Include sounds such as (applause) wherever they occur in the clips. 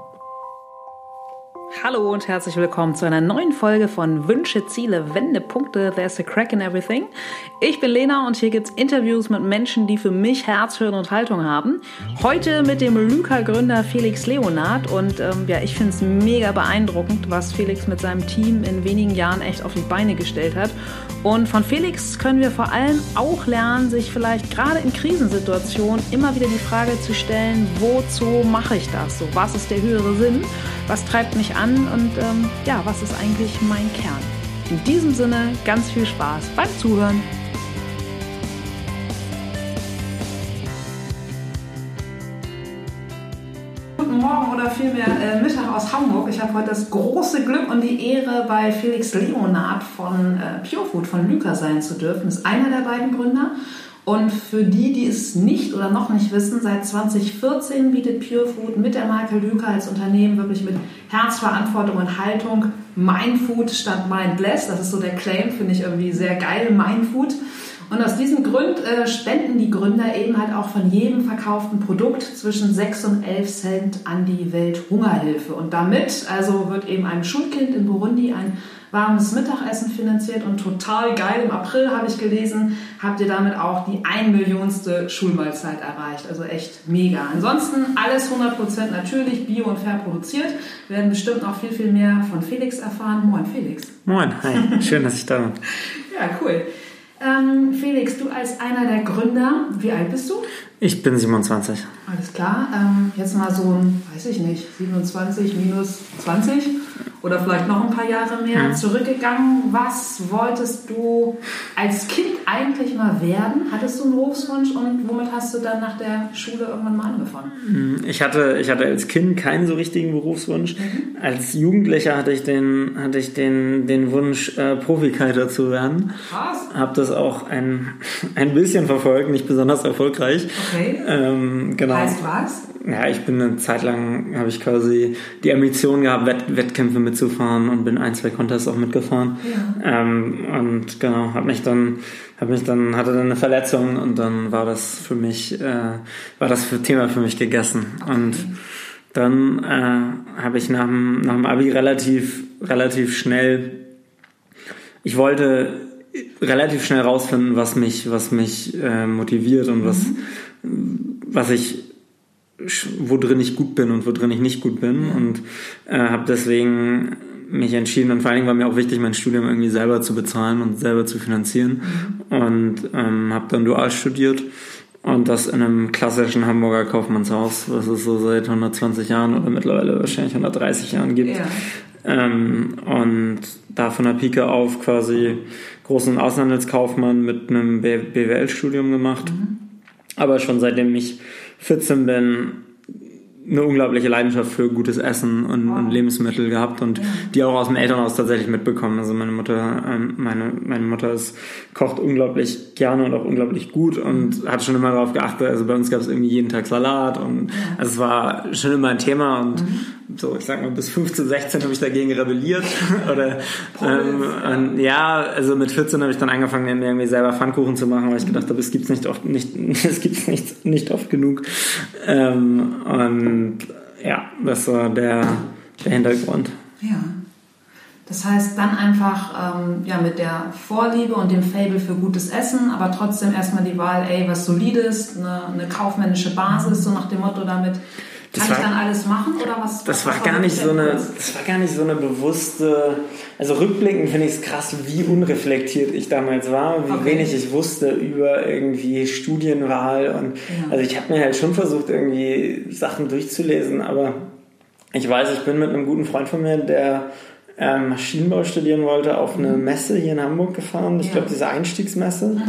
Thank you. Hallo und herzlich willkommen zu einer neuen Folge von Wünsche, Ziele, Wendepunkte. There's a crack in everything. Ich bin Lena und hier gibt's Interviews mit Menschen, die für mich Herz, Hirn und Haltung haben. Heute mit dem Lyka-Gründer Felix Leonard und ähm, ja, ich finde es mega beeindruckend, was Felix mit seinem Team in wenigen Jahren echt auf die Beine gestellt hat. Und von Felix können wir vor allem auch lernen, sich vielleicht gerade in Krisensituationen immer wieder die Frage zu stellen, wozu mache ich das? So, was ist der höhere Sinn? Was treibt mich an? und ähm, ja, was ist eigentlich mein Kern? In diesem Sinne ganz viel Spaß beim Zuhören. Guten Morgen oder vielmehr äh, Mittag aus Hamburg. Ich habe heute das große Glück und die Ehre, bei Felix Leonard von äh, Purefood von Lyka sein zu dürfen. Ist einer der beiden Gründer und für die, die es nicht oder noch nicht wissen, seit 2014 bietet Pure Food mit der Marke Lüka als Unternehmen wirklich mit Herzverantwortung und Haltung Mindfood statt Mindless. Das ist so der Claim, finde ich irgendwie sehr geil, Mindfood. Und aus diesem Grund äh, spenden die Gründer eben halt auch von jedem verkauften Produkt zwischen 6 und 11 Cent an die Welthungerhilfe. Und damit also wird eben ein Schulkind in Burundi ein warmes Mittagessen finanziert und total geil. Im April habe ich gelesen, habt ihr damit auch die ein Millionste Schulmahlzeit erreicht. Also echt mega. Ansonsten alles 100% natürlich, bio und fair produziert. Wir werden bestimmt noch viel, viel mehr von Felix erfahren. Moin Felix. Moin, hi. (laughs) Schön, dass ich da bin. ja, cool. Ähm, Felix, du als einer der Gründer, wie alt bist du? Ich bin 27. Alles klar. Ähm, jetzt mal so ein, weiß ich nicht, 27 minus 20 oder vielleicht noch ein paar Jahre mehr mhm. zurückgegangen. Was wolltest du als Kind eigentlich mal werden? Hattest du einen Berufswunsch und womit hast du dann nach der Schule irgendwann mal angefangen? Mhm. Ich hatte, ich hatte als Kind keinen so richtigen Berufswunsch. Mhm. Als Jugendlicher hatte ich den, hatte ich den, den Wunsch, äh, Profikiter zu werden. Krass. Habe das auch ein, (laughs) ein bisschen verfolgt, nicht besonders erfolgreich. Okay. Ähm, genau. Heißt was? Ja, ich bin eine Zeit lang, habe ich quasi die Ambition gehabt, Wett Wettkämpfe mitzufahren und bin ein, zwei Contests auch mitgefahren. Ja. Ähm, und genau, habe mich dann, habe mich dann, hatte dann eine Verletzung und dann war das für mich, äh, war das für Thema für mich gegessen. Okay. Und dann äh, habe ich nach dem, nach dem Abi relativ, relativ schnell, ich wollte relativ schnell rausfinden, was mich, was mich äh, motiviert und was, Mhm. was ich, wo drin ich gut bin und wo drin ich nicht gut bin und äh, habe deswegen mich entschieden und vor allen Dingen war mir auch wichtig, mein Studium irgendwie selber zu bezahlen und selber zu finanzieren und ähm, habe dann dual studiert und das in einem klassischen Hamburger Kaufmannshaus, was es so seit 120 Jahren oder mittlerweile wahrscheinlich 130 Jahren gibt. Ja. Ähm, und da von der Pike auf quasi großen Außenhandelskaufmann mit einem BWL-Studium gemacht. Aber schon seitdem ich 14 bin, eine unglaubliche Leidenschaft für gutes Essen und, Wow. und Lebensmittel gehabt und Ja. die auch aus dem Elternhaus tatsächlich mitbekommen. Also meine Mutter, ähm, meine, meine Mutter ist, kocht unglaublich gerne und auch unglaublich gut und hat schon immer darauf geachtet. Also bei uns gab es irgendwie jeden Tag Salat und also es war schon immer ein Thema und so, ich sag mal, bis 15, 16 habe ich dagegen rebelliert. Oder ähm, und ja, also mit 14 habe ich dann angefangen, mir irgendwie selber Pfannkuchen zu machen, weil ich gedacht habe, es gibt's nicht oft, nicht, (laughs) es gibt's nicht, nicht oft genug. Ähm, und ja, das war der, der Hintergrund. Ja. Das heißt, dann einfach ähm, ja, mit der Vorliebe und dem Fable für gutes Essen, aber trotzdem erstmal die Wahl, ey, was Solides, eine, eine kaufmännische Basis, so nach dem Motto, damit Das kann ich war- dann alles machen oder was? Das was war gar nicht so eine, das war gar nicht so eine bewusste, also rückblickend finde ich es krass, wie unreflektiert ich damals war wie Okay. wenig ich wusste über irgendwie Studienwahl und Ja. also ich habe mir halt schon versucht irgendwie Sachen durchzulesen, aber ich weiß, ich bin mit einem guten Freund von mir, der ähm, Maschinenbau studieren wollte, auf eine Messe hier in Hamburg gefahren. Ich Ja. glaube, diese Einstiegsmesse.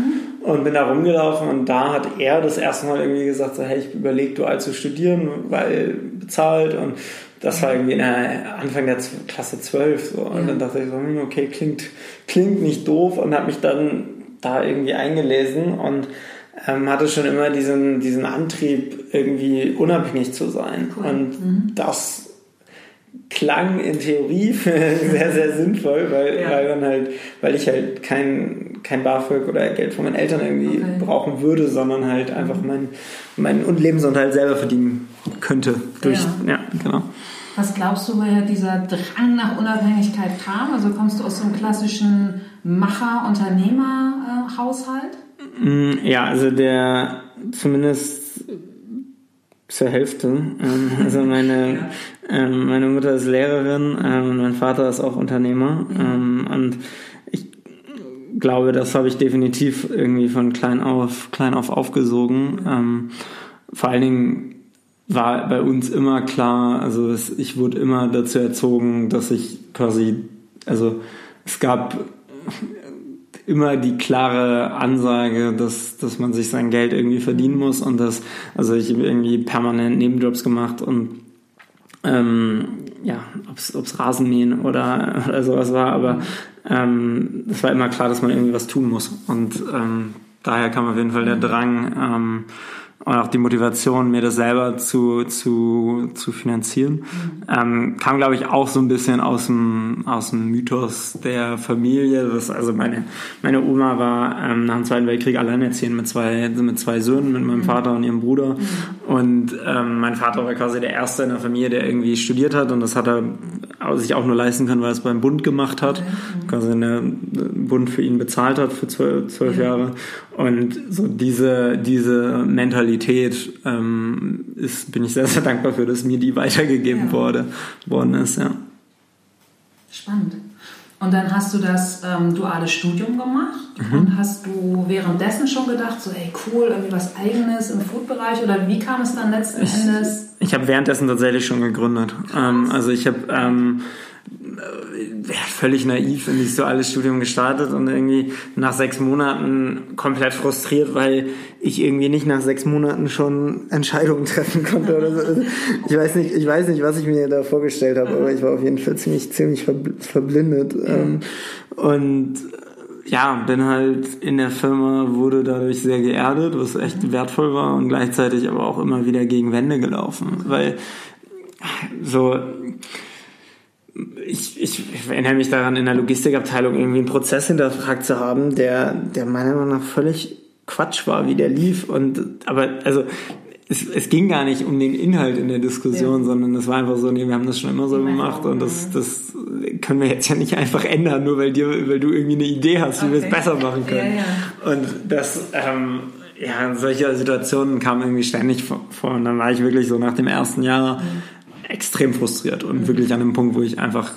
Und bin da rumgelaufen und da hat er das erste Mal irgendwie gesagt, so, hey, ich überlege dual zu studieren, weil bezahlt und das war irgendwie in der Anfang der Klasse 12 so. Und Ja. dann dachte ich so, hm, okay, klingt, klingt nicht doof und habe mich dann da irgendwie eingelesen und ähm, hatte schon immer diesen, diesen Antrieb, irgendwie unabhängig zu sein. Cool. Und das klang in Theorie (laughs) sehr, sehr sinnvoll, weil, Ja. weil dann halt, weil ich halt kein, kein BAföG oder Geld von meinen Eltern irgendwie Okay. brauchen würde, sondern halt einfach mein, meinen Lebensunterhalt selber verdienen könnte. Durch, Ja. ja, genau. Was glaubst du, woher dieser Drang nach Unabhängigkeit kam? Also kommst du aus so einem klassischen Macher-Unternehmer-Haushalt? Mm, ja, also der zumindest zur Hälfte. Ähm, also meine. (laughs) ähm, meine Mutter ist Lehrerin ähm, und mein Vater ist auch Unternehmer. Mhm. und ich glaube, das habe ich definitiv irgendwie von klein auf, klein auf aufgesogen. Ähm, vor allen Dingen war bei uns immer klar, also es, ich wurde immer dazu erzogen, dass ich quasi, also es gab immer die klare Ansage, dass, dass man sich sein Geld irgendwie verdienen muss und dass, also ich habe irgendwie permanent Nebenjobs gemacht und ähm, ja, ob es Rasenmähen oder, oder sowas war, aber ähm, es war immer klar, dass man irgendwie was tun muss. Und ähm, daher kam auf jeden Fall der Drang, ähm, und auch die Motivation, mir das selber zu, zu, zu finanzieren, mhm. ähm, kam, glaube ich, auch so ein bisschen aus dem, aus dem Mythos der Familie. Das, also meine, meine Oma war ähm, nach dem Zweiten Weltkrieg alleinerziehend mit zwei, mit zwei Söhnen, mit meinem mhm. Vater und ihrem Bruder. Mhm. Und ähm, mein Vater war quasi der Erste in der Familie, der irgendwie studiert hat. Und das hat er sich auch nur leisten können, weil er es beim Bund gemacht hat. Quasi der Bund für ihn bezahlt hat für zwölf, zwölf Jahre. Und so diese, diese Mentalität ähm, ist, bin ich sehr, sehr dankbar für, dass mir die weitergegeben ja. wurde, worden ist, ja. Spannend. Und dann hast du das ähm, duale Studium gemacht mhm. und hast du währenddessen schon gedacht, so ey cool, irgendwie was eigenes im Food-Bereich oder wie kam es dann letzten ich, Endes? Ich habe währenddessen tatsächlich schon gegründet. Ähm, also ich habe ähm, völlig naiv in dieses duale Studium gestartet und irgendwie nach sechs Monaten komplett frustriert, weil ich irgendwie nicht nach sechs Monaten schon Entscheidungen treffen konnte oder so. Also ich weiß nicht, ich weiß nicht, was ich mir da vorgestellt habe, aber ich war auf jeden Fall ziemlich, ziemlich verblindet. Ähm, und ja, bin halt in der Firma, wurde dadurch sehr geerdet, was echt wertvoll war und gleichzeitig aber auch immer wieder gegen Wände gelaufen, weil so ich, ich, erinnere mich daran, in der Logistikabteilung irgendwie einen Prozess hinterfragt zu haben, der, der meiner Meinung nach völlig Quatsch war, wie der lief. Und aber also es, es ging gar nicht um den Inhalt in der Diskussion, ja. sondern es war einfach so, nee, wir haben das schon immer so gemacht und das, das können wir jetzt ja nicht einfach ändern, nur weil dir, weil du irgendwie eine Idee hast, wie okay. wir es besser machen können. Ja, ja. Und das, ähm, ja, solche Situationen kamen irgendwie ständig vor. Und dann war ich wirklich so nach dem ersten Jahr mhm extrem frustriert und wirklich an einem Punkt, wo ich einfach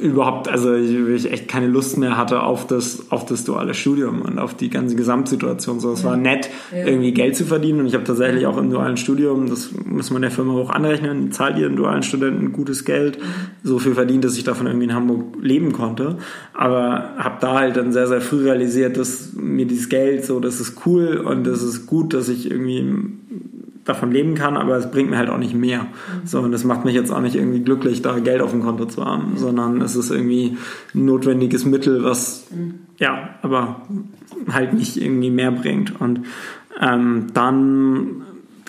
überhaupt, also ich echt keine Lust mehr hatte auf das, auf das duale Studium und auf die ganze Gesamtsituation. So, es ja. war nett, ja. irgendwie Geld zu verdienen und ich habe tatsächlich auch im dualen Studium, das muss man der Firma hoch anrechnen, zahlt ihr den dualen Studenten gutes Geld, so viel verdient, dass ich davon irgendwie in Hamburg leben konnte. Aber habe da halt dann sehr, sehr früh realisiert, dass mir dieses Geld so, das ist cool und das ist gut, dass ich irgendwie davon leben kann, aber es bringt mir halt auch nicht mehr. Mhm. So, und das macht mich jetzt auch nicht irgendwie glücklich, da Geld auf dem Konto zu haben, sondern es ist irgendwie ein notwendiges Mittel, was mhm. ja, aber halt nicht irgendwie mehr bringt. Und ähm, dann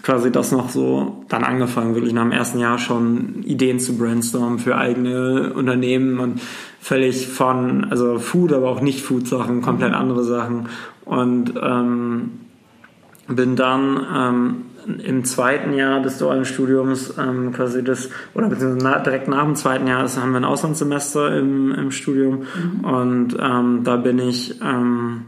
quasi das noch so dann angefangen, wirklich nach dem ersten Jahr schon Ideen zu brainstormen für eigene Unternehmen und völlig von, also Food, aber auch nicht Food-Sachen, komplett andere Sachen. Und ähm, bin dann ähm, im zweiten Jahr des dualen Studiums ähm, quasi das, oder beziehungsweise na, direkt nach dem zweiten Jahr ist, haben wir ein Auslandssemester im, im Studium mhm. und ähm, da bin ich, ähm,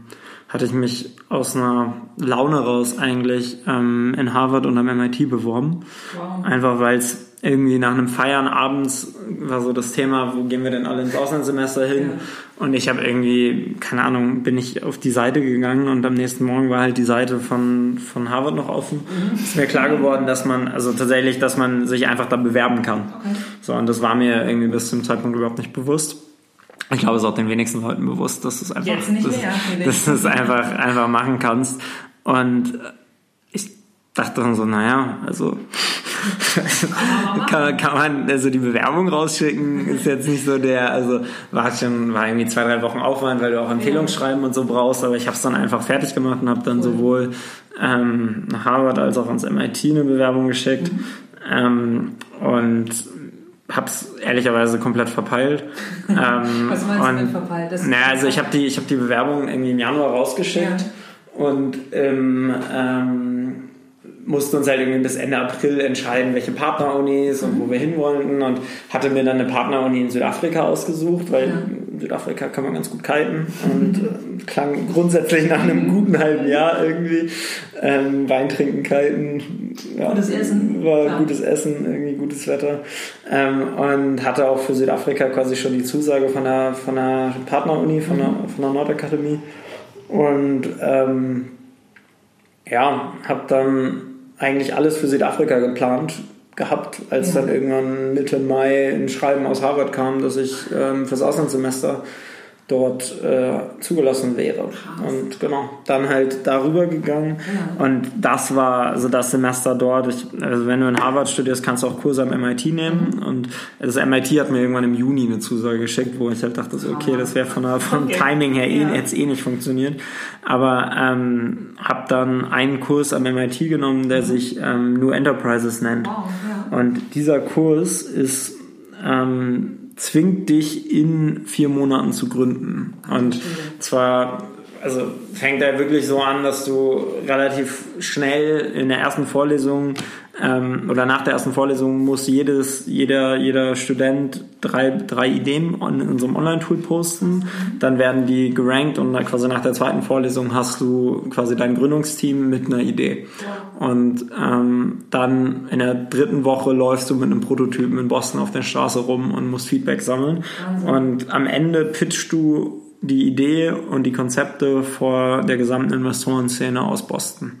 hatte ich mich aus einer Laune raus eigentlich ähm, in Harvard und am MIT beworben. Wow. Einfach weil es irgendwie nach einem Feiern abends war so das Thema, wo gehen wir denn alle ins Auslandssemester hin? Ja. Und ich habe irgendwie, keine Ahnung, bin ich auf die Seite gegangen und am nächsten Morgen war halt die Seite von, von Harvard noch offen. Mhm. Ist mir klar geworden, dass man, also tatsächlich, dass man sich einfach da bewerben kann. Okay. So, und das war mir irgendwie bis zum Zeitpunkt überhaupt nicht bewusst. Ich glaube, es ist auch den wenigsten Leuten bewusst, dass du es einfach, dass, dass du es einfach, einfach machen kannst. Und dachte dann so, naja, also kann, kann man also die Bewerbung rausschicken, ist jetzt nicht so der, also war schon, war irgendwie zwei, drei Wochen Aufwand, weil du auch Empfehlungsschreiben und so brauchst, aber ich habe es dann einfach fertig gemacht und habe dann sowohl ähm, nach Harvard als auch ans MIT eine Bewerbung geschickt mhm. ähm, und hab's ehrlicherweise komplett verpeilt. (laughs) ähm, Was meinst und, du verpeilt? Das naja, also ich habe die, ich hab die Bewerbung irgendwie im Januar rausgeschickt ja. und im ähm, mussten uns halt irgendwie bis Ende April entscheiden, welche Partnerunis und wo wir hin wollten und hatte mir dann eine Partneruni in Südafrika ausgesucht, weil ja. in Südafrika kann man ganz gut kiten und äh, klang grundsätzlich nach einem guten halben Jahr irgendwie. Ähm, Wein trinken, kiten. Ja, gutes Essen. War ja. gutes Essen, irgendwie gutes Wetter. Ähm, und hatte auch für Südafrika quasi schon die Zusage von der, von der Partneruni, von der, von der Nordakademie. Und ähm, ja, habe dann eigentlich alles für Südafrika geplant gehabt, als ja. dann irgendwann Mitte Mai ein Schreiben aus Harvard kam, dass ich ähm, fürs Auslandssemester dort äh, zugelassen wäre. Krass. Und genau, dann halt darüber gegangen. Ja. Und das war also das Semester dort. Ich, also wenn du in Harvard studierst, kannst du auch Kurse am MIT nehmen. Mhm. Und das MIT hat mir irgendwann im Juni eine Zusage geschickt, wo ich halt dachte, so, okay, das wäre von der, vom okay. Timing her eh, ja. jetzt eh nicht funktioniert. Aber ähm, habe dann einen Kurs am MIT genommen, der mhm. sich ähm, New Enterprises nennt. Wow, ja. Und dieser Kurs ist ähm, zwingt dich in vier Monaten zu gründen. Und zwar, also fängt er wirklich so an, dass du relativ schnell in der ersten Vorlesung ähm, oder nach der ersten Vorlesung muss jedes, jeder, jeder Student drei, drei Ideen in unserem Online-Tool posten. Dann werden die gerankt und quasi nach der zweiten Vorlesung hast du quasi dein Gründungsteam mit einer Idee. Und ähm, dann in der dritten Woche läufst du mit einem Prototypen in Boston auf der Straße rum und musst Feedback sammeln. Und am Ende pitchst du die Idee und die Konzepte vor der gesamten Investorenszene aus Boston.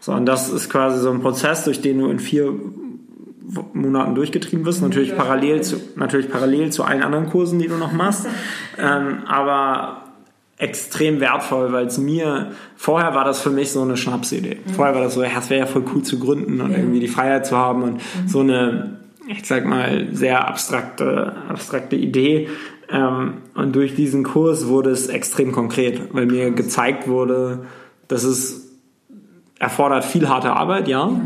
So, und das ist quasi so ein Prozess, durch den du in vier Monaten durchgetrieben wirst. Natürlich parallel zu, natürlich parallel zu allen anderen Kursen, die du noch machst. (laughs) Ähm, aber extrem wertvoll, weil es mir, vorher war das für mich so eine Schnapsidee. Mhm. Vorher war das so, ja, es wäre ja voll cool zu gründen und irgendwie die Freiheit zu haben und mhm. so eine, ich sag mal, sehr abstrakte, abstrakte Idee. Ähm, und durch diesen Kurs wurde es extrem konkret, weil mir gezeigt wurde, dass es erfordert viel harte Arbeit, ja, ja,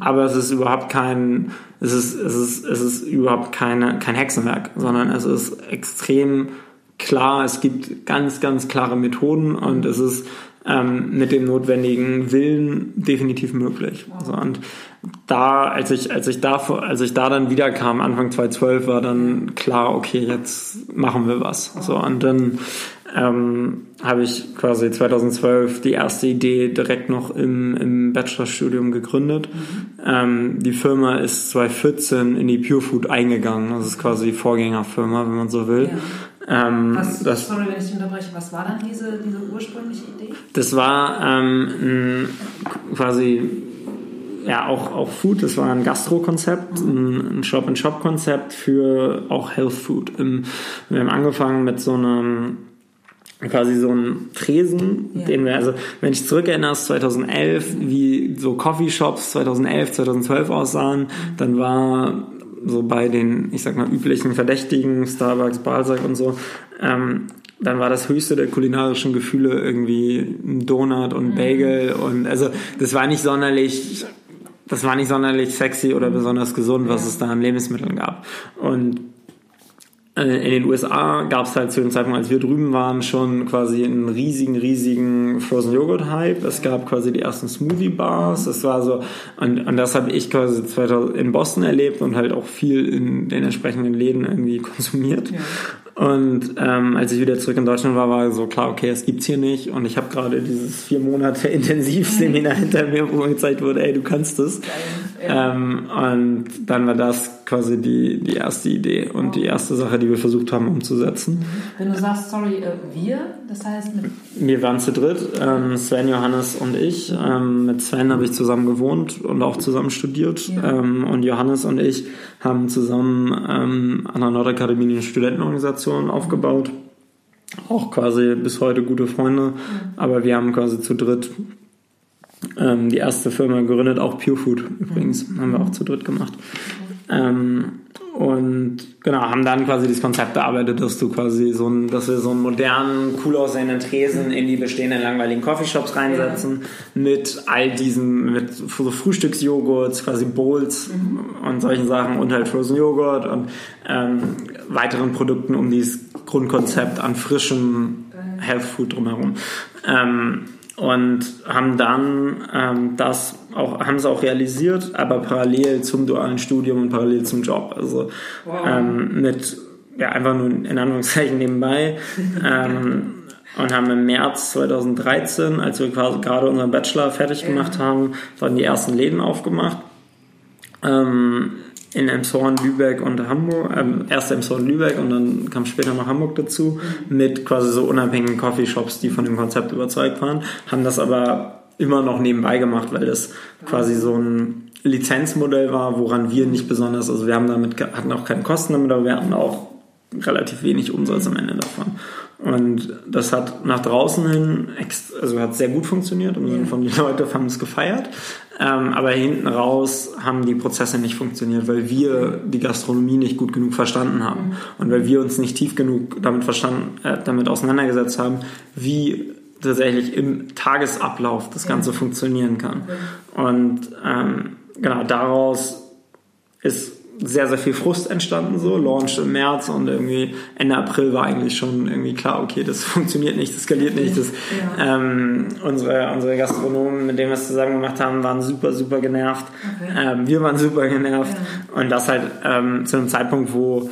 aber es ist überhaupt kein, es ist, es ist, es ist überhaupt keine, kein Hexenwerk, sondern es ist extrem klar, es gibt ganz, ganz klare Methoden und es ist ähm, mit dem notwendigen Willen definitiv möglich. Also, und da, als ich, als ich da, als ich da dann wiederkam, Anfang 2012, war dann klar, okay, jetzt machen wir was. So, und dann ähm, habe ich quasi 2012 die erste Idee direkt noch im, im Bachelorstudium gegründet. Mhm. Ähm, die Firma ist 2014 in die Pure Food eingegangen. Das ist quasi die Vorgängerfirma, wenn man so will. Ja. Ähm, was, das, sorry, wenn ich unterbreche, was war dann diese, diese ursprüngliche Idee? Das war ähm, quasi ja auch, auch Food, das war ein Gastro-Konzept, mhm. ein Shop-and-Shop-Konzept für auch Health Food. wir haben angefangen mit so einem quasi so ein Tresen, ja. den wir, also wenn ich zurückerinnere, 2011, wie so Coffeeshops 2011, 2012 aussahen, dann war so bei den, ich sag mal, üblichen Verdächtigen, Starbucks, Balzac und so, ähm, dann war das höchste der kulinarischen Gefühle irgendwie ein Donut und mhm. Bagel und also das war nicht sonderlich das war nicht sonderlich sexy oder besonders gesund, was es da an Lebensmitteln gab. Und in den USA gab es halt zu dem Zeitpunkt, als wir drüben waren, schon quasi einen riesigen, riesigen Frozen Joghurt Hype. Es gab quasi die ersten Smoothie Bars. Es war so, und, und das habe ich quasi 2000 in Boston erlebt und halt auch viel in den entsprechenden Läden irgendwie konsumiert. Ja. Und ähm, als ich wieder zurück in Deutschland war, war so klar, okay, es gibt's hier nicht. Und ich habe gerade dieses vier Monate Intensivseminar hinter mir, wo mir gezeigt wurde, ey, du kannst es. Ähm, und dann war das quasi die, die erste Idee und oh. die erste Sache, die wir versucht haben umzusetzen. Mhm. Wenn du sagst, sorry, äh, wir, das heißt mit. Wir waren zu dritt, ähm, Sven, Johannes und ich. Ähm, mit Sven habe ich zusammen gewohnt und auch zusammen studiert. Ja. Ähm, und Johannes und ich haben zusammen ähm, an der Nordakademie eine Studentenorganisation aufgebaut. Auch quasi bis heute gute Freunde. Mhm. Aber wir haben quasi zu dritt ähm, die erste Firma gegründet, auch Pure Food übrigens, mhm. haben wir auch zu dritt gemacht. Ähm, und genau, haben dann quasi das Konzept bearbeitet, dass du quasi so ein, dass wir so einen modernen, cool aussehenden Tresen in die bestehenden langweiligen Coffeeshops reinsetzen, ja. mit all diesen, mit so Frühstücksjoghurts, quasi Bowls mhm. und solchen Sachen und halt Frozen Joghurt und ähm, weiteren Produkten um dieses Grundkonzept an frischem Health Food drumherum. Ähm, und haben dann ähm, das auch haben es auch realisiert, aber parallel zum dualen Studium und parallel zum Job. Also wow. ähm, mit ja einfach nur in Anführungszeichen nebenbei. (laughs) ähm, und haben im März 2013, als wir quasi gerade unseren Bachelor fertig gemacht haben, dann die ersten Läden aufgemacht. Ähm, in Emshorn, Lübeck und Hamburg, ähm, erst Emshorn, Lübeck und dann kam später noch Hamburg dazu, mit quasi so unabhängigen Coffeeshops, die von dem Konzept überzeugt waren, haben das aber immer noch nebenbei gemacht, weil das quasi so ein Lizenzmodell war, woran wir nicht besonders, also wir haben damit, hatten auch keine Kosten damit, aber wir hatten auch relativ wenig Umsatz am Ende davon. Und das hat nach draußen hin, also hat sehr gut funktioniert, im Sinne von die Leute haben es gefeiert. Ähm, aber hinten raus haben die Prozesse nicht funktioniert, weil wir die Gastronomie nicht gut genug verstanden haben. Und weil wir uns nicht tief genug damit verstanden, äh, damit auseinandergesetzt haben, wie tatsächlich im Tagesablauf das Ganze funktionieren kann. Und ähm, genau daraus ist sehr, sehr viel Frust entstanden, so, Launch im März und irgendwie Ende April war eigentlich schon irgendwie klar, okay, das (laughs) funktioniert nicht, das skaliert nicht. Das, ja. ähm, unsere, unsere Gastronomen, mit denen wir es zusammen gemacht haben, waren super, super genervt. Okay. Ähm, wir waren super genervt. Ja. Und das halt ähm, zu einem Zeitpunkt, wo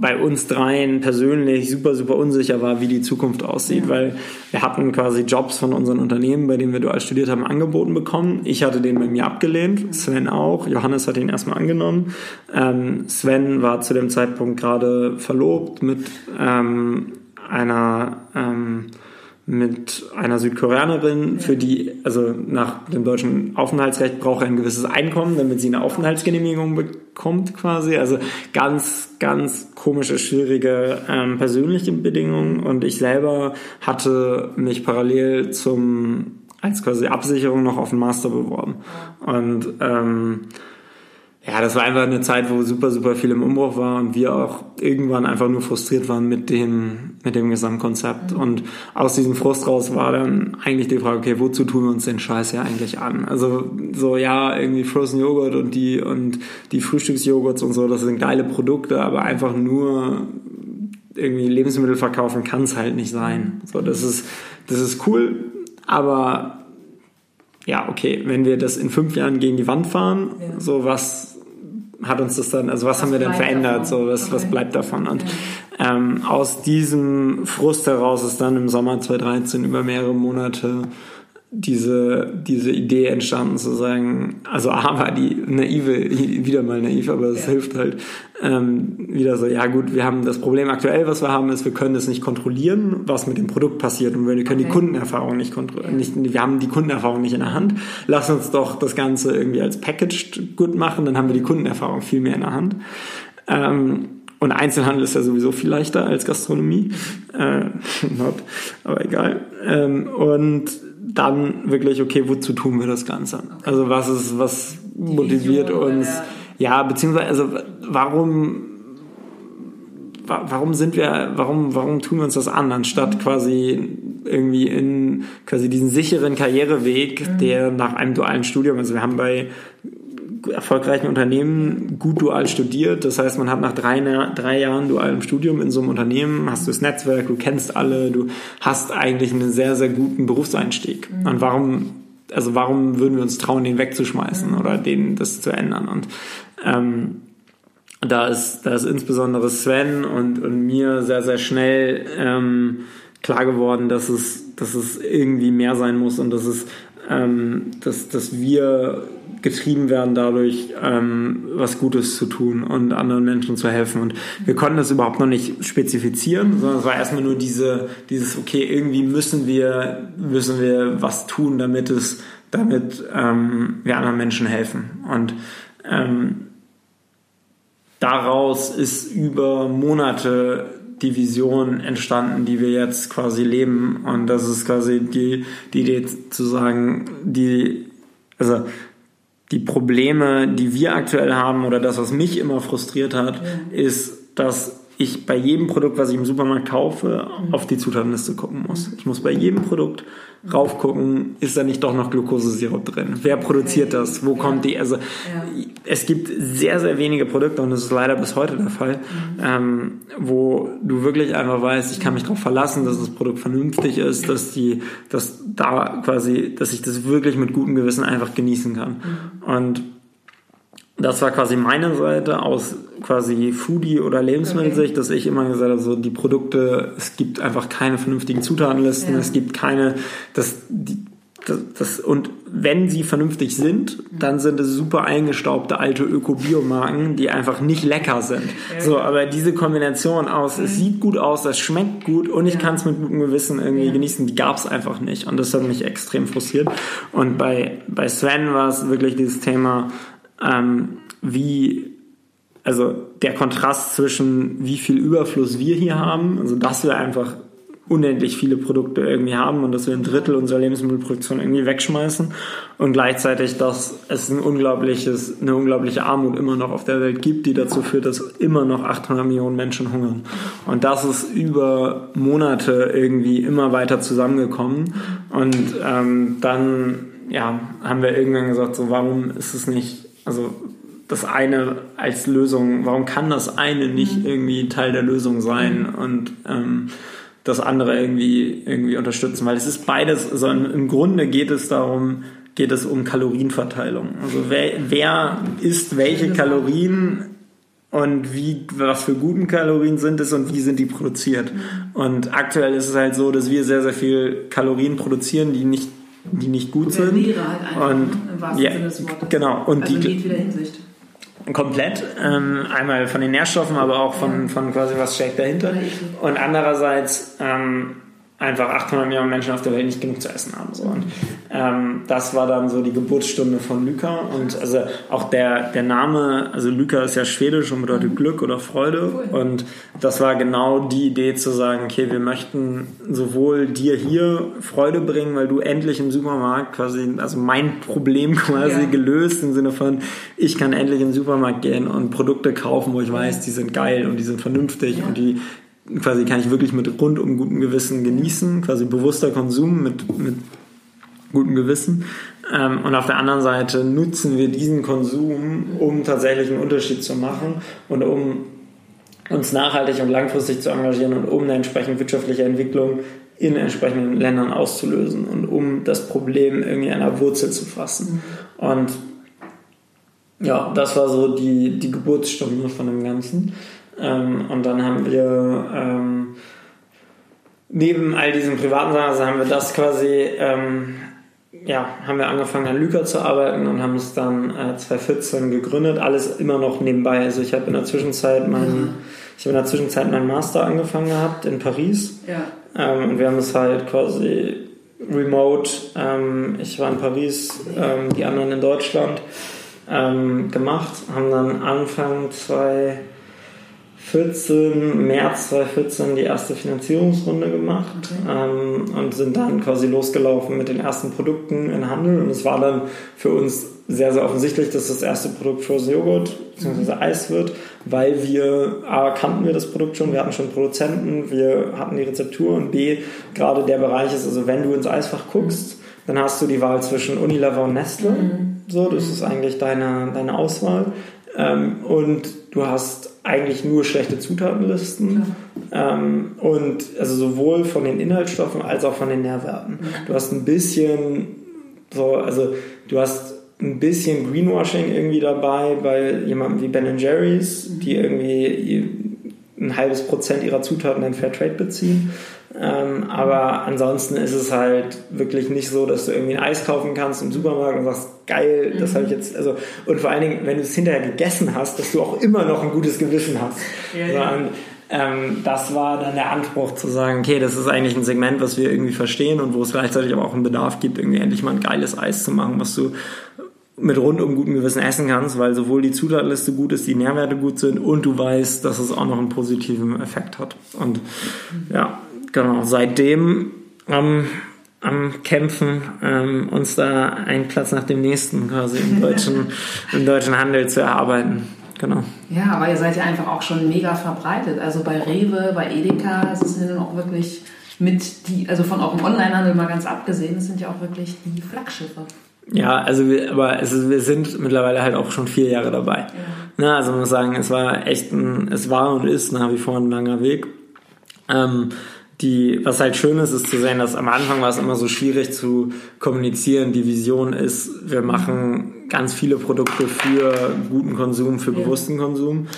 bei uns dreien persönlich super, super unsicher war, wie die Zukunft aussieht, ja. weil wir hatten quasi Jobs von unseren Unternehmen, bei denen wir dual studiert haben, angeboten bekommen. Ich hatte den bei mir abgelehnt, Sven auch, Johannes hat ihn erstmal angenommen. Ähm, Sven war zu dem Zeitpunkt gerade verlobt mit ähm, einer ähm, mit einer Südkoreanerin, für die, also nach dem deutschen Aufenthaltsrecht braucht er ein gewisses Einkommen, damit sie eine Aufenthaltsgenehmigung bekommt quasi. Also ganz, ganz komische, schwierige ähm, persönliche Bedingungen. Und ich selber hatte mich parallel zum als quasi Absicherung noch auf den Master beworben. Und ähm, ja, das war einfach eine Zeit, wo super, super viel im Umbruch war und wir auch irgendwann einfach nur frustriert waren mit dem, mit dem Gesamtkonzept. Mhm. Und aus diesem Frust raus war dann eigentlich die Frage, okay, wozu tun wir uns den Scheiß ja eigentlich an? Also, so, ja, irgendwie Frozen Joghurt und die, und die Frühstücksjoghurts und so, das sind geile Produkte, aber einfach nur irgendwie Lebensmittel verkaufen kann es halt nicht sein. So, das ist, das ist cool, aber ja, okay, wenn wir das in fünf Jahren gegen die Wand fahren, ja. so was hat uns das dann, also was, was haben wir denn verändert, davon? so was, okay. was bleibt davon? Und ja. ähm, aus diesem Frust heraus ist dann im Sommer 2013 über mehrere Monate diese, diese Idee entstanden zu sagen, also A war die naive, wieder mal naiv, aber es ja. hilft halt ähm, wieder so, ja gut, wir haben das Problem aktuell, was wir haben, ist, wir können es nicht kontrollieren, was mit dem Produkt passiert und wir können okay. die Kundenerfahrung nicht kontrollieren, nicht, wir haben die Kundenerfahrung nicht in der Hand. Lass uns doch das Ganze irgendwie als Packaged gut machen, dann haben wir die Kundenerfahrung viel mehr in der Hand. Ähm, und Einzelhandel ist ja sowieso viel leichter als Gastronomie. Äh, (laughs) not, aber egal. Ähm, und dann wirklich, okay, wozu tun wir das Ganze? Also was ist, was motiviert uns? Ja, beziehungsweise, also warum, warum sind wir, warum, warum tun wir uns das an, anstatt mhm. quasi irgendwie in quasi diesen sicheren Karriereweg, mhm. der nach einem dualen Studium, also wir haben bei erfolgreichen Unternehmen gut dual studiert. Das heißt, man hat nach drei, drei Jahren dualem Studium in so einem Unternehmen, hast du das Netzwerk, du kennst alle, du hast eigentlich einen sehr, sehr guten Berufseinstieg. Mhm. Und warum, also warum würden wir uns trauen, den wegzuschmeißen mhm. oder den das zu ändern? Und ähm, da ist, da ist insbesondere Sven und, und mir sehr, sehr schnell ähm, klar geworden, dass es, dass es irgendwie mehr sein muss und dass es, ähm, dass, dass wir getrieben werden dadurch, ähm, was Gutes zu tun und anderen Menschen zu helfen. Und wir konnten das überhaupt noch nicht spezifizieren, sondern es war erstmal nur diese, dieses, okay, irgendwie müssen wir, müssen wir was tun, damit es, damit ähm, wir anderen Menschen helfen. Und ähm, daraus ist über Monate die Vision entstanden, die wir jetzt quasi leben. Und das ist quasi die, die Idee zu sagen, die, also die Probleme, die wir aktuell haben oder das, was mich immer frustriert hat, ja. ist, dass ich bei jedem Produkt, was ich im Supermarkt kaufe, auf die Zutatenliste gucken muss. Ich muss bei jedem Produkt raufgucken, ist da nicht doch noch Glukosesirup drin? Wer produziert das? Wo kommt die? Also es gibt sehr, sehr wenige Produkte und das ist leider bis heute der Fall, mhm. ähm, wo du wirklich einfach weißt, ich kann mich darauf verlassen, dass das Produkt vernünftig ist, dass die, dass da quasi, dass ich das wirklich mit gutem Gewissen einfach genießen kann. Mhm. Und das war quasi meine Seite aus quasi Foodie- oder Lebensmittelsicht, okay. dass ich immer gesagt habe, so die Produkte, es gibt einfach keine vernünftigen Zutatenlisten, ja. es gibt keine, das, die, das, das, und wenn sie vernünftig sind, dann sind es super eingestaubte alte Öko-Biomarken, die einfach nicht lecker sind. Ja. So, aber diese Kombination aus, mhm. es sieht gut aus, es schmeckt gut und ich ja. kann es mit gutem Gewissen irgendwie ja. genießen, die gab es einfach nicht. Und das hat mich extrem frustriert. Und bei, bei Sven war es wirklich dieses Thema, ähm, wie, also der Kontrast zwischen wie viel Überfluss wir hier haben, also dass wir einfach unendlich viele Produkte irgendwie haben und dass wir ein Drittel unserer Lebensmittelproduktion irgendwie wegschmeißen und gleichzeitig, dass es ein unglaubliches, eine unglaubliche Armut immer noch auf der Welt gibt, die dazu führt, dass immer noch 800 Millionen Menschen hungern. Und das ist über Monate irgendwie immer weiter zusammengekommen und ähm, dann ja, haben wir irgendwann gesagt, so warum ist es nicht also das eine als Lösung, warum kann das eine nicht mhm. irgendwie Teil der Lösung sein mhm. und ähm, das andere irgendwie, irgendwie unterstützen? Weil es ist beides, also im Grunde geht es darum, geht es um Kalorienverteilung. Also wer, wer isst welche Kalorien und wie, was für guten Kalorien sind es und wie sind die produziert. Mhm. Und aktuell ist es halt so, dass wir sehr, sehr viel Kalorien produzieren, die nicht die nicht gut sind. Halt einfach, und, im wahrsten ja, Sinne des Wortes. Genau. Und also die, in Hinsicht. Komplett. Ähm, einmal von den Nährstoffen, aber auch von, ja. von quasi was steckt dahinter. Und andererseits ähm, einfach 800 Millionen Menschen auf der Welt nicht genug zu essen haben. So. Und ähm, das war dann so die Geburtsstunde von Lyka. Und also auch der, der Name, also Lyka ist ja schwedisch und bedeutet Glück oder Freude. Und das war genau die Idee zu sagen, okay, wir möchten sowohl dir hier Freude bringen, weil du endlich im Supermarkt quasi, also mein Problem (laughs) quasi ja. gelöst im Sinne von, ich kann endlich in den Supermarkt gehen und Produkte kaufen, wo ich weiß, die sind geil und die sind vernünftig ja. und die quasi kann ich wirklich mit rundum gutem Gewissen genießen, quasi bewusster Konsum mit, mit gutem Gewissen. Ähm, und auf der anderen Seite nutzen wir diesen Konsum, um tatsächlich einen Unterschied zu machen und um uns nachhaltig und langfristig zu engagieren und um eine entsprechende wirtschaftliche Entwicklung in entsprechenden Ländern auszulösen und um das Problem irgendwie an der Wurzel zu fassen. Und ja, das war so die, die Geburtsstunde von dem Ganzen. Ähm, und dann haben wir ähm, neben all diesen privaten Sachen, also haben wir das quasi, ähm, ja, haben wir angefangen an Lüker zu arbeiten und haben es dann äh, 2014 gegründet. Alles immer noch nebenbei. Also ich habe in der Zwischenzeit meinen, mhm. ich habe in der Zwischenzeit meinen Master angefangen gehabt in Paris. Ja. Ähm, und wir haben es halt quasi remote. Ähm, ich war in Paris, ähm, die anderen in Deutschland gemacht, haben dann Anfang 2014 14, März 2014 die erste Finanzierungsrunde gemacht okay. ähm, und sind dann quasi losgelaufen mit den ersten Produkten in Handel. Und es war dann für uns sehr, sehr offensichtlich, dass das erste Produkt Frozen Joghurt bzw. Mhm. Eis wird, weil wir, A, kannten wir das Produkt schon, wir hatten schon Produzenten, wir hatten die Rezeptur und B, gerade der Bereich ist, also wenn du ins Eisfach guckst, dann hast du die Wahl zwischen Unilever und Nestle. Mhm. So, das ist eigentlich deine, deine Auswahl. Ähm, und du hast eigentlich nur schlechte Zutatenlisten ähm, und also sowohl von den Inhaltsstoffen als auch von den Nährwerten. Du hast ein bisschen so, also du hast ein bisschen Greenwashing irgendwie dabei bei jemandem wie Ben Jerry's, mhm. die irgendwie ein halbes Prozent ihrer Zutaten in Fairtrade beziehen. Ähm, aber ansonsten ist es halt wirklich nicht so, dass du irgendwie ein Eis kaufen kannst im Supermarkt und sagst, geil, das mhm. habe ich jetzt, also, und vor allen Dingen, wenn du es hinterher gegessen hast, dass du auch immer noch ein gutes Gewissen hast. Ja, ja. Und, ähm, das war dann der Anspruch zu sagen, okay, das ist eigentlich ein Segment, was wir irgendwie verstehen und wo es gleichzeitig aber auch einen Bedarf gibt, irgendwie endlich mal ein geiles Eis zu machen, was du mit rundum gutem Gewissen essen kannst, weil sowohl die Zutatenliste gut ist, die Nährwerte gut sind und du weißt, dass es auch noch einen positiven Effekt hat. Und ja, genau, seitdem am, am Kämpfen, ähm, uns da einen Platz nach dem nächsten quasi im (laughs) deutschen, im deutschen Handel zu erarbeiten. genau. Ja, aber ihr seid ja einfach auch schon mega verbreitet. Also bei Rewe, bei Edeka, das ist ja auch wirklich mit die, also von auch dem Onlinehandel mal ganz abgesehen, das sind ja auch wirklich die Flaggschiffe. Ja, also wir, aber es wir sind mittlerweile halt auch schon vier Jahre dabei. Ja. Na, also man muss sagen, es war echt ein, es war und ist nach wie vor ein langer Weg. Ähm, die, was halt schön ist, ist zu sehen, dass am Anfang war es immer so schwierig zu kommunizieren. Die Vision ist, wir machen ganz viele Produkte für guten Konsum, für bewussten Konsum.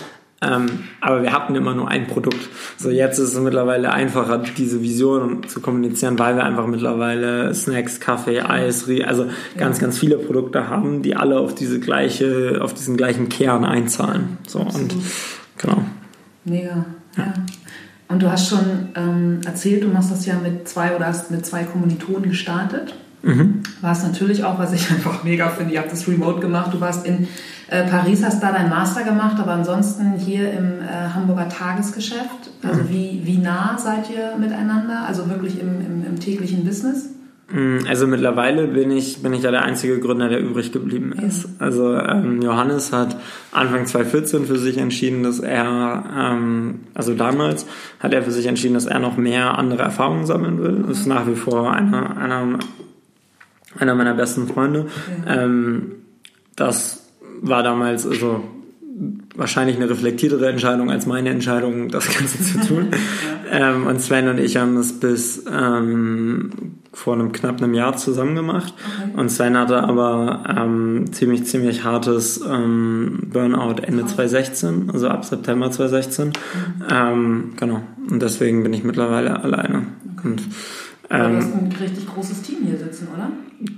Ähm, aber wir hatten immer nur ein Produkt. So jetzt ist es mittlerweile einfacher, diese Vision zu kommunizieren, weil wir einfach mittlerweile Snacks, Kaffee, Eis, also ganz, ganz viele Produkte haben, die alle auf diese gleiche, auf diesen gleichen Kern einzahlen. So und genau. Mega. Ja. Und du hast schon ähm, erzählt, du machst das ja mit zwei oder hast mit zwei Kommilitonen gestartet. Mhm. Warst natürlich auch, was ich (laughs) einfach mega finde, ihr habt das remote gemacht. Du warst in äh, Paris, hast da deinen Master gemacht, aber ansonsten hier im äh, Hamburger Tagesgeschäft. Also mhm. wie, wie nah seid ihr miteinander? Also wirklich im, im, im täglichen Business? Mm, also mittlerweile bin ich, bin ich ja der einzige Gründer, der übrig geblieben ist. Also ähm, Johannes hat Anfang 2014 für sich entschieden, dass er, ähm, also damals hat er für sich entschieden, dass er noch mehr andere Erfahrungen sammeln will. Das ist nach wie vor einer, einer, einer meiner besten Freunde. Ähm, das war damals, also wahrscheinlich eine reflektiertere Entscheidung als meine Entscheidung, das Ganze zu tun. (laughs) ähm, und Sven und ich haben das bis ähm, vor einem knapp einem Jahr zusammen gemacht. Okay. Und Sven hatte aber ähm, ziemlich, ziemlich hartes ähm, Burnout Ende 2016, also ab September 2016. Mhm. Ähm, genau. Und deswegen bin ich mittlerweile alleine. Okay. Und aber du hast ähm, ein richtig großes Team hier sitzen, oder?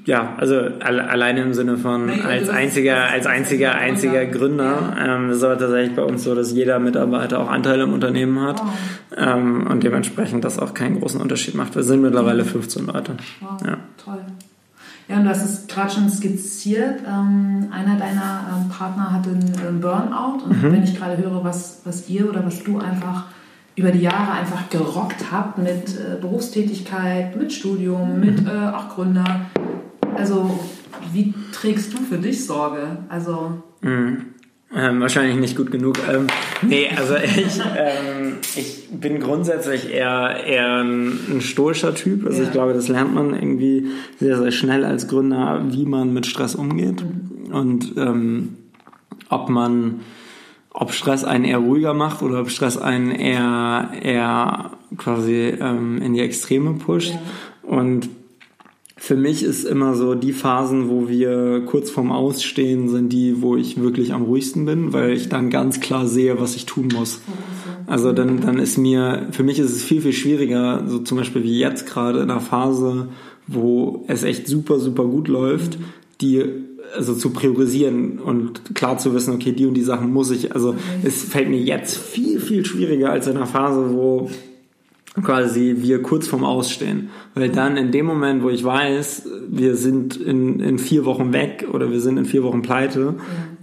Ja, also alleine im Sinne von als einziger, als einziger, einziger Gründer. Ähm, es ist aber tatsächlich bei uns so, dass jeder Mitarbeiter auch Anteile im Unternehmen hat wow. ähm, und dementsprechend das auch keinen großen Unterschied macht. Wir sind mittlerweile 15 Leute. Wow, ja. toll. Ja, und du hast es gerade schon skizziert. Ähm, einer deiner ähm, Partner hatte einen Burnout. Und mhm. wenn ich gerade höre, was, was ihr oder was du einfach über die Jahre einfach gerockt habt mit äh, Berufstätigkeit, mit Studium, mit mhm. äh, auch Gründer. Also wie trägst du für dich Sorge? Also mhm. ähm, wahrscheinlich nicht gut genug. Ähm, nee, also (laughs) ich, ähm, ich bin grundsätzlich eher, eher ein, ein stoischer Typ. Also ja. ich glaube, das lernt man irgendwie sehr, sehr schnell als Gründer, wie man mit Stress umgeht mhm. und ähm, ob man ob Stress einen eher ruhiger macht oder ob Stress einen eher, eher quasi ähm, in die Extreme pusht. Ja. Und für mich ist immer so die Phasen, wo wir kurz vorm Ausstehen, sind die, wo ich wirklich am ruhigsten bin, weil ich dann ganz klar sehe, was ich tun muss. Also dann, dann ist mir, für mich ist es viel, viel schwieriger, so zum Beispiel wie jetzt gerade in einer Phase, wo es echt super, super gut läuft, die also zu priorisieren und klar zu wissen, okay, die und die Sachen muss ich, also mhm. es fällt mir jetzt viel, viel schwieriger als in einer Phase, wo quasi wir kurz vorm Ausstehen. Weil dann in dem Moment, wo ich weiß, wir sind in, in vier Wochen weg oder wir sind in vier Wochen pleite,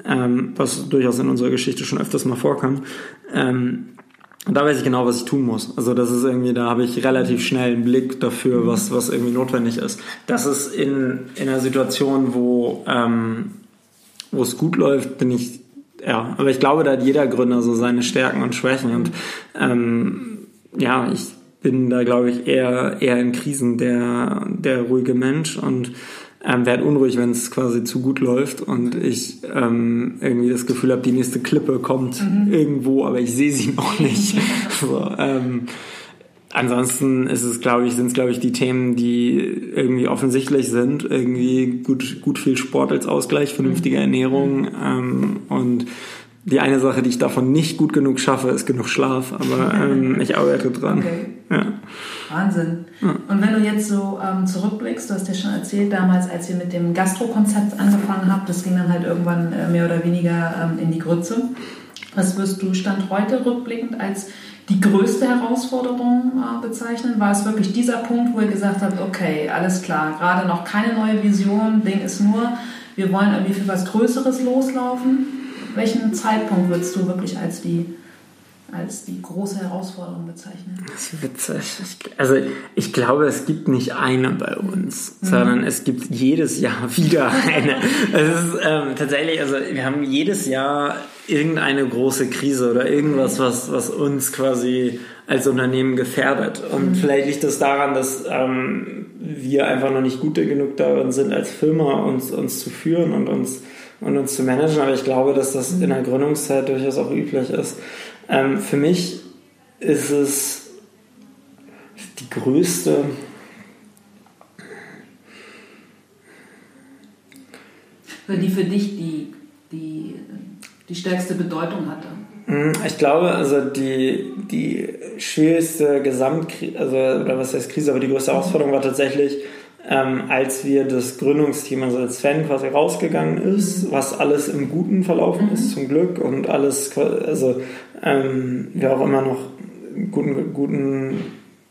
ja. ähm, was durchaus in unserer Geschichte schon öfters mal vorkam, ähm, und da weiß ich genau, was ich tun muss. Also das ist irgendwie, da habe ich relativ schnell einen Blick dafür, was, was irgendwie notwendig ist. Das ist in, in einer Situation, wo, ähm, wo es gut läuft, bin ich, ja, aber ich glaube, da hat jeder Gründer so seine Stärken und Schwächen. Und ähm, ja, ich bin da, glaube ich, eher, eher in Krisen der, der ruhige Mensch und ähm, werde unruhig, wenn es quasi zu gut läuft und ich ähm, irgendwie das Gefühl habe, die nächste Klippe kommt mhm. irgendwo, aber ich sehe sie (laughs) noch nicht. (laughs) so, ähm, ansonsten ist es, glaube ich, sind es, glaube ich, die Themen, die irgendwie offensichtlich sind. Irgendwie gut, gut viel Sport als Ausgleich, vernünftige mhm. Ernährung ähm, und die eine Sache, die ich davon nicht gut genug schaffe, ist genug Schlaf, aber (laughs) ähm, ich arbeite dran. Okay. Wahnsinn. Und wenn du jetzt so ähm, zurückblickst, du hast ja schon erzählt, damals, als ihr mit dem Gastro-Konzept angefangen habt, das ging dann halt irgendwann äh, mehr oder weniger ähm, in die Grütze. Was wirst du Stand heute rückblickend als die größte Herausforderung äh, bezeichnen? War es wirklich dieser Punkt, wo ihr gesagt habt, okay, alles klar, gerade noch keine neue Vision, Ding ist nur, wir wollen irgendwie für was Größeres loslaufen? Welchen Zeitpunkt würdest du wirklich als die als die große Herausforderung bezeichnen? Das ist witzig. Also ich glaube, es gibt nicht eine bei uns, mhm. sondern es gibt jedes Jahr (laughs) wieder eine. es ist ähm, tatsächlich, also wir haben jedes Jahr irgendeine große Krise oder irgendwas, was, was uns quasi als Unternehmen gefährdet. Und mhm. vielleicht liegt es das daran, dass ähm, wir einfach noch nicht gut genug darin sind, als Firma uns, uns zu führen und uns, und uns zu managen. Aber ich glaube, dass das in der Gründungszeit durchaus auch üblich ist. Ähm, für mich ist es die größte die für dich die, die, die stärkste Bedeutung hatte? Hm, ich glaube, also die, die schwierigste Gesamtkrise, also, oder was heißt Krise, aber die größte Herausforderung war tatsächlich, ähm, als wir das Gründungsteam, also als Sven quasi rausgegangen ist, mhm. was alles im Guten verlaufen mhm. ist, zum Glück, und alles, also ähm, wir auch immer noch guten, guten,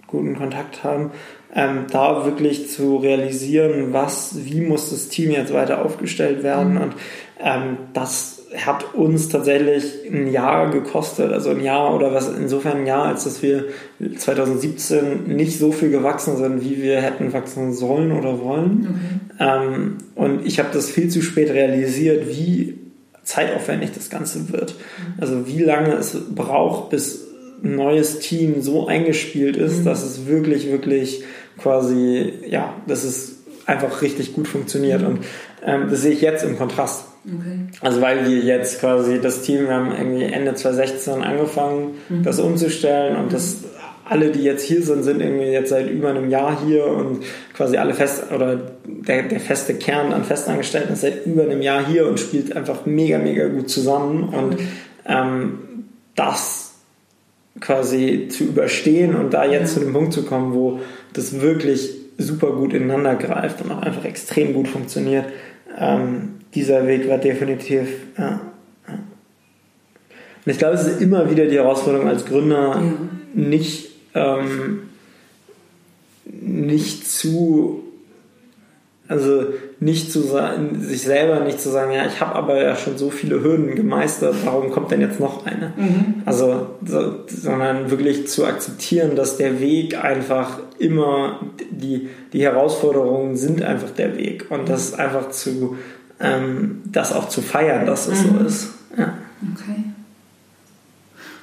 guten Kontakt haben, ähm, da wirklich zu realisieren, was, wie muss das Team jetzt weiter aufgestellt werden mhm. und ähm, das hat uns tatsächlich ein Jahr gekostet, also ein Jahr oder was insofern ein Jahr, als dass wir 2017 nicht so viel gewachsen sind, wie wir hätten wachsen sollen oder wollen. Okay. Ähm, und ich habe das viel zu spät realisiert, wie zeitaufwendig das Ganze wird. Mhm. Also wie lange es braucht, bis ein neues Team so eingespielt ist, mhm. dass es wirklich, wirklich quasi, ja, dass es einfach richtig gut funktioniert. Mhm. Und ähm, das sehe ich jetzt im Kontrast. Okay. Also weil wir jetzt quasi das Team, wir haben irgendwie Ende 2016 angefangen, mhm. das umzustellen und das alle, die jetzt hier sind, sind irgendwie jetzt seit über einem Jahr hier und quasi alle fest oder der, der feste Kern an Festangestellten ist seit über einem Jahr hier und spielt einfach mega, mega gut zusammen und ähm, das quasi zu überstehen und da jetzt zu dem Punkt zu kommen, wo das wirklich super gut ineinander greift und auch einfach extrem gut funktioniert. Ähm, dieser Weg war definitiv. Ja. Und ich glaube, es ist immer wieder die Herausforderung als Gründer, ja. nicht, ähm, nicht zu, also nicht zu sagen, sich selber nicht zu sagen, ja, ich habe aber ja schon so viele Hürden gemeistert, warum kommt denn jetzt noch eine? Mhm. Also, so, sondern wirklich zu akzeptieren, dass der Weg einfach immer, die, die Herausforderungen sind einfach der Weg und das einfach zu, ähm, das auch zu feiern, dass es mhm. so ist. Ja. Okay.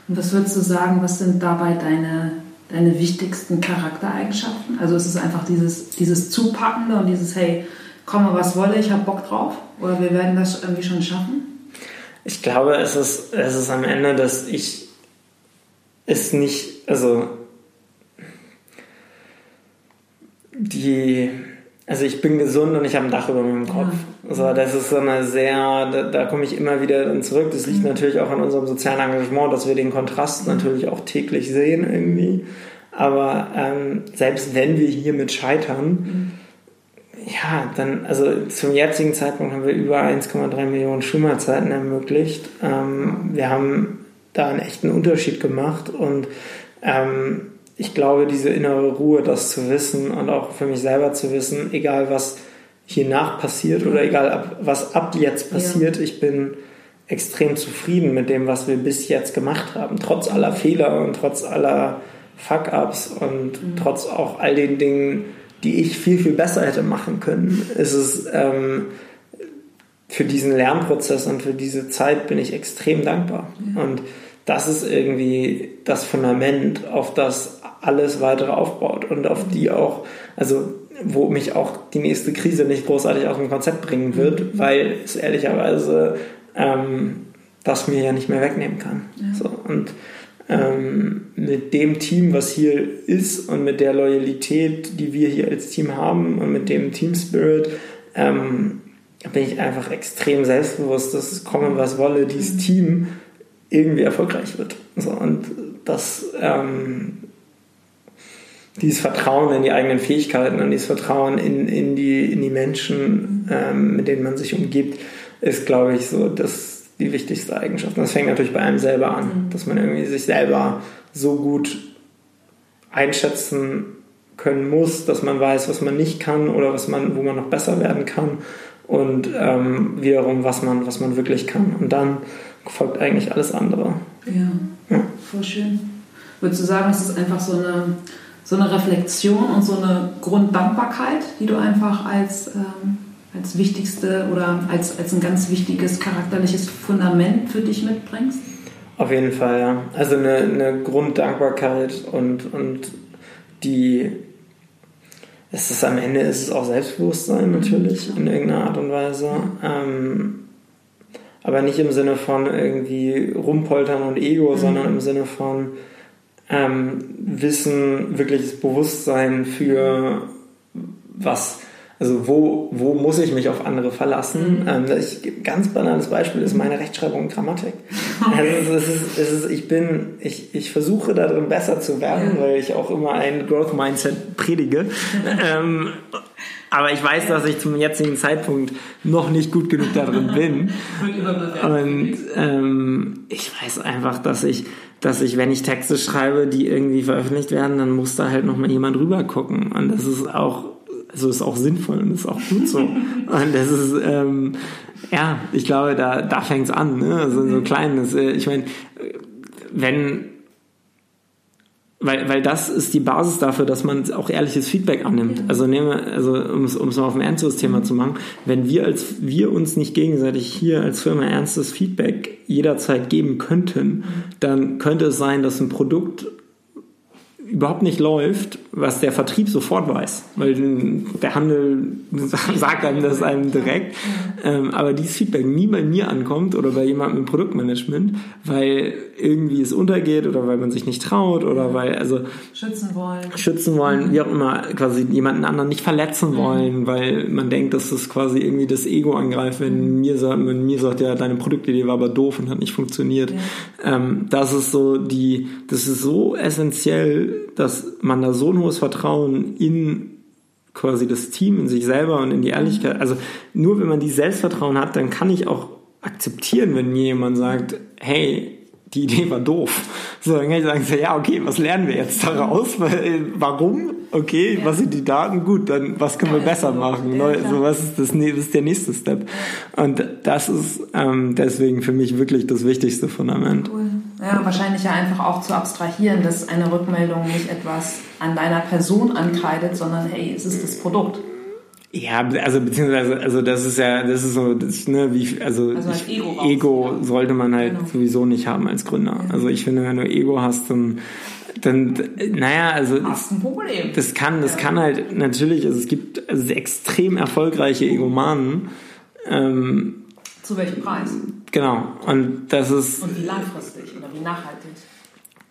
Und was würdest du sagen, was sind dabei deine, deine wichtigsten Charaktereigenschaften? Also ist es einfach dieses, dieses Zupackende und dieses, hey, komme was wolle, ich habe Bock drauf? Oder wir werden das irgendwie schon schaffen? Ich glaube, es ist, es ist am Ende, dass ich es nicht, also die also ich bin gesund und ich habe ein Dach über meinem Kopf. Ja. Also das ist so eine sehr, da, da komme ich immer wieder dann zurück. Das liegt mhm. natürlich auch an unserem sozialen Engagement, dass wir den Kontrast natürlich auch täglich sehen irgendwie. Aber ähm, selbst wenn wir hiermit scheitern, mhm. ja, dann, also zum jetzigen Zeitpunkt haben wir über 1,3 Millionen Schummerzeiten ermöglicht. Ähm, wir haben da einen echten Unterschied gemacht und ähm, ich glaube, diese innere Ruhe, das zu wissen und auch für mich selber zu wissen, egal was hier nach passiert oder egal ab, was ab jetzt passiert, ja. ich bin extrem zufrieden mit dem, was wir bis jetzt gemacht haben. Trotz aller Fehler und trotz aller Fuck-ups und mhm. trotz auch all den Dingen, die ich viel, viel besser hätte machen können, ist es ähm, für diesen Lernprozess und für diese Zeit bin ich extrem dankbar. Ja. Und das ist irgendwie das Fundament, auf das alles weitere aufbaut und auf die auch, also wo mich auch die nächste Krise nicht großartig aus dem Konzept bringen wird, mhm. weil es ehrlicherweise ähm, das mir ja nicht mehr wegnehmen kann. Ja. So, und ähm, mit dem Team, was hier ist und mit der Loyalität, die wir hier als Team haben und mit dem Team Spirit, ähm, bin ich einfach extrem selbstbewusst, dass es kommen, was wolle, dieses mhm. Team irgendwie erfolgreich wird. So, und das ähm, dieses Vertrauen in die eigenen Fähigkeiten und dieses Vertrauen in, in, die, in die Menschen, ähm, mit denen man sich umgibt, ist, glaube ich, so das, die wichtigste Eigenschaft. Und das fängt natürlich bei einem selber an, mhm. dass man irgendwie sich selber so gut einschätzen können muss, dass man weiß, was man nicht kann oder was man, wo man noch besser werden kann und ähm, wiederum, was man, was man wirklich kann. Und dann folgt eigentlich alles andere. Ja, ja. voll schön. Würdest du sagen, es ist einfach so eine, so eine Reflexion und so eine Grunddankbarkeit, die du einfach als, ähm, als wichtigste oder als, als ein ganz wichtiges charakterliches Fundament für dich mitbringst? Auf jeden Fall, ja. Also eine, eine Grunddankbarkeit und, und die es ist am Ende ist es auch Selbstbewusstsein natürlich in irgendeiner Art und Weise. Ähm, aber nicht im Sinne von irgendwie rumpoltern und Ego, mhm. sondern im Sinne von ähm, Wissen, wirkliches Bewusstsein für was also wo, wo muss ich mich auf andere verlassen? Mhm. Ähm, ich, ganz banales Beispiel ist meine Rechtschreibung und Grammatik. (laughs) Also es ist, es ist, ich bin, ich, ich versuche darin besser zu werden, ja. weil ich auch immer ein Growth Mindset predige. (laughs) ähm, aber ich weiß, dass ich zum jetzigen Zeitpunkt noch nicht gut genug darin bin. Und ähm, ich weiß einfach, dass ich, dass ich, wenn ich Texte schreibe, die irgendwie veröffentlicht werden, dann muss da halt noch mal jemand rüber gucken. Und das ist auch also ist auch sinnvoll und ist auch gut so. (laughs) und das ist, ähm, ja, ich glaube, da, da fängt es an, ne? Also so klein. Das, äh, ich meine, wenn, weil, weil das ist die Basis dafür, dass man auch ehrliches Feedback annimmt. Also nehme, also um es um es mal auf ein ernstes Thema zu machen, wenn wir als wir uns nicht gegenseitig hier als Firma ernstes Feedback jederzeit geben könnten, dann könnte es sein, dass ein Produkt überhaupt nicht läuft, was der Vertrieb sofort weiß, weil der Handel (laughs) sagt einem das einem direkt, ähm, aber dieses Feedback nie bei mir ankommt oder bei jemandem im Produktmanagement, weil irgendwie es untergeht oder weil man sich nicht traut oder weil also schützen wollen, schützen wollen, wie auch immer, quasi jemanden anderen nicht verletzen wollen, weil man denkt, dass das quasi irgendwie das Ego angreift, wenn mhm. mir sagt, wenn mir sagt, ja deine Produktidee war aber doof und hat nicht funktioniert. Ja. Ähm, das ist so die, das ist so essentiell dass man da so ein hohes Vertrauen in quasi das Team, in sich selber und in die Ehrlichkeit, also nur wenn man die Selbstvertrauen hat, dann kann ich auch akzeptieren, wenn mir jemand sagt, hey, die Idee war doof. So, dann kann ich sagen, ja, okay, was lernen wir jetzt daraus? Warum? Okay, ja. was sind die Daten? Gut, dann was können wir besser machen? Ja, so, was ist, das, was ist der nächste Step? Und das ist ähm, deswegen für mich wirklich das wichtigste Fundament. Cool. Ja, wahrscheinlich ja einfach auch zu abstrahieren, dass eine Rückmeldung nicht etwas an deiner Person ankreidet, sondern hey, es ist das Produkt. Ja, also beziehungsweise, also das ist ja, das ist so, das, ne, wie, also, also ich, Ego, raus, Ego ja. sollte man halt genau. sowieso nicht haben als Gründer. Also ich finde, wenn du Ego hast, dann, dann, naja, also hast ein Problem. das kann, das kann halt natürlich, also es gibt also extrem erfolgreiche Egomanen. Ähm, Zu welchem Preis? Genau. Und das ist. Und wie langfristig oder wie nachhaltig?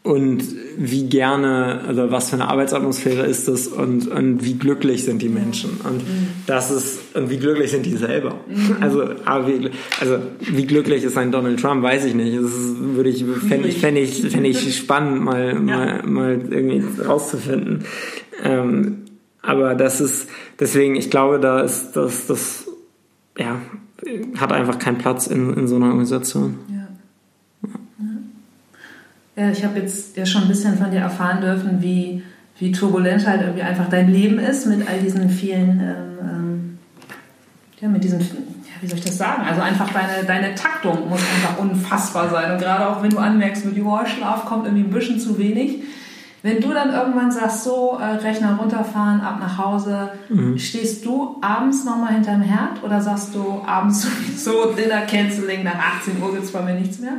Und wie gerne, also was für eine Arbeitsatmosphäre ist das und, und wie glücklich sind die Menschen und mhm. das ist, und wie glücklich sind die selber. Mhm. Also, wie, also, wie glücklich ist ein Donald Trump, weiß ich nicht. Das würde ich, fände ich, fände ich, fände ich spannend, mal, ja. mal, mal irgendwie rauszufinden. Ähm, aber das ist, deswegen, ich glaube, da ist das, das, ja, hat einfach keinen Platz in, in so einer Organisation. Ja. Ja. ich habe jetzt ja schon ein bisschen von dir erfahren dürfen, wie, wie turbulent halt irgendwie einfach dein Leben ist mit all diesen vielen, ähm, ähm, ja, mit diesen, ja, wie soll ich das sagen? Also einfach deine, deine Taktung muss einfach unfassbar sein. Und gerade auch wenn du anmerkst, mit oh, Schlaf kommt irgendwie ein bisschen zu wenig wenn du dann irgendwann sagst, so, äh, Rechner runterfahren, ab nach Hause, mhm. stehst du abends nochmal hinterm Herd oder sagst du abends (laughs) sowieso Dinner Canceling, nach 18 Uhr gibt es bei mir nichts mehr?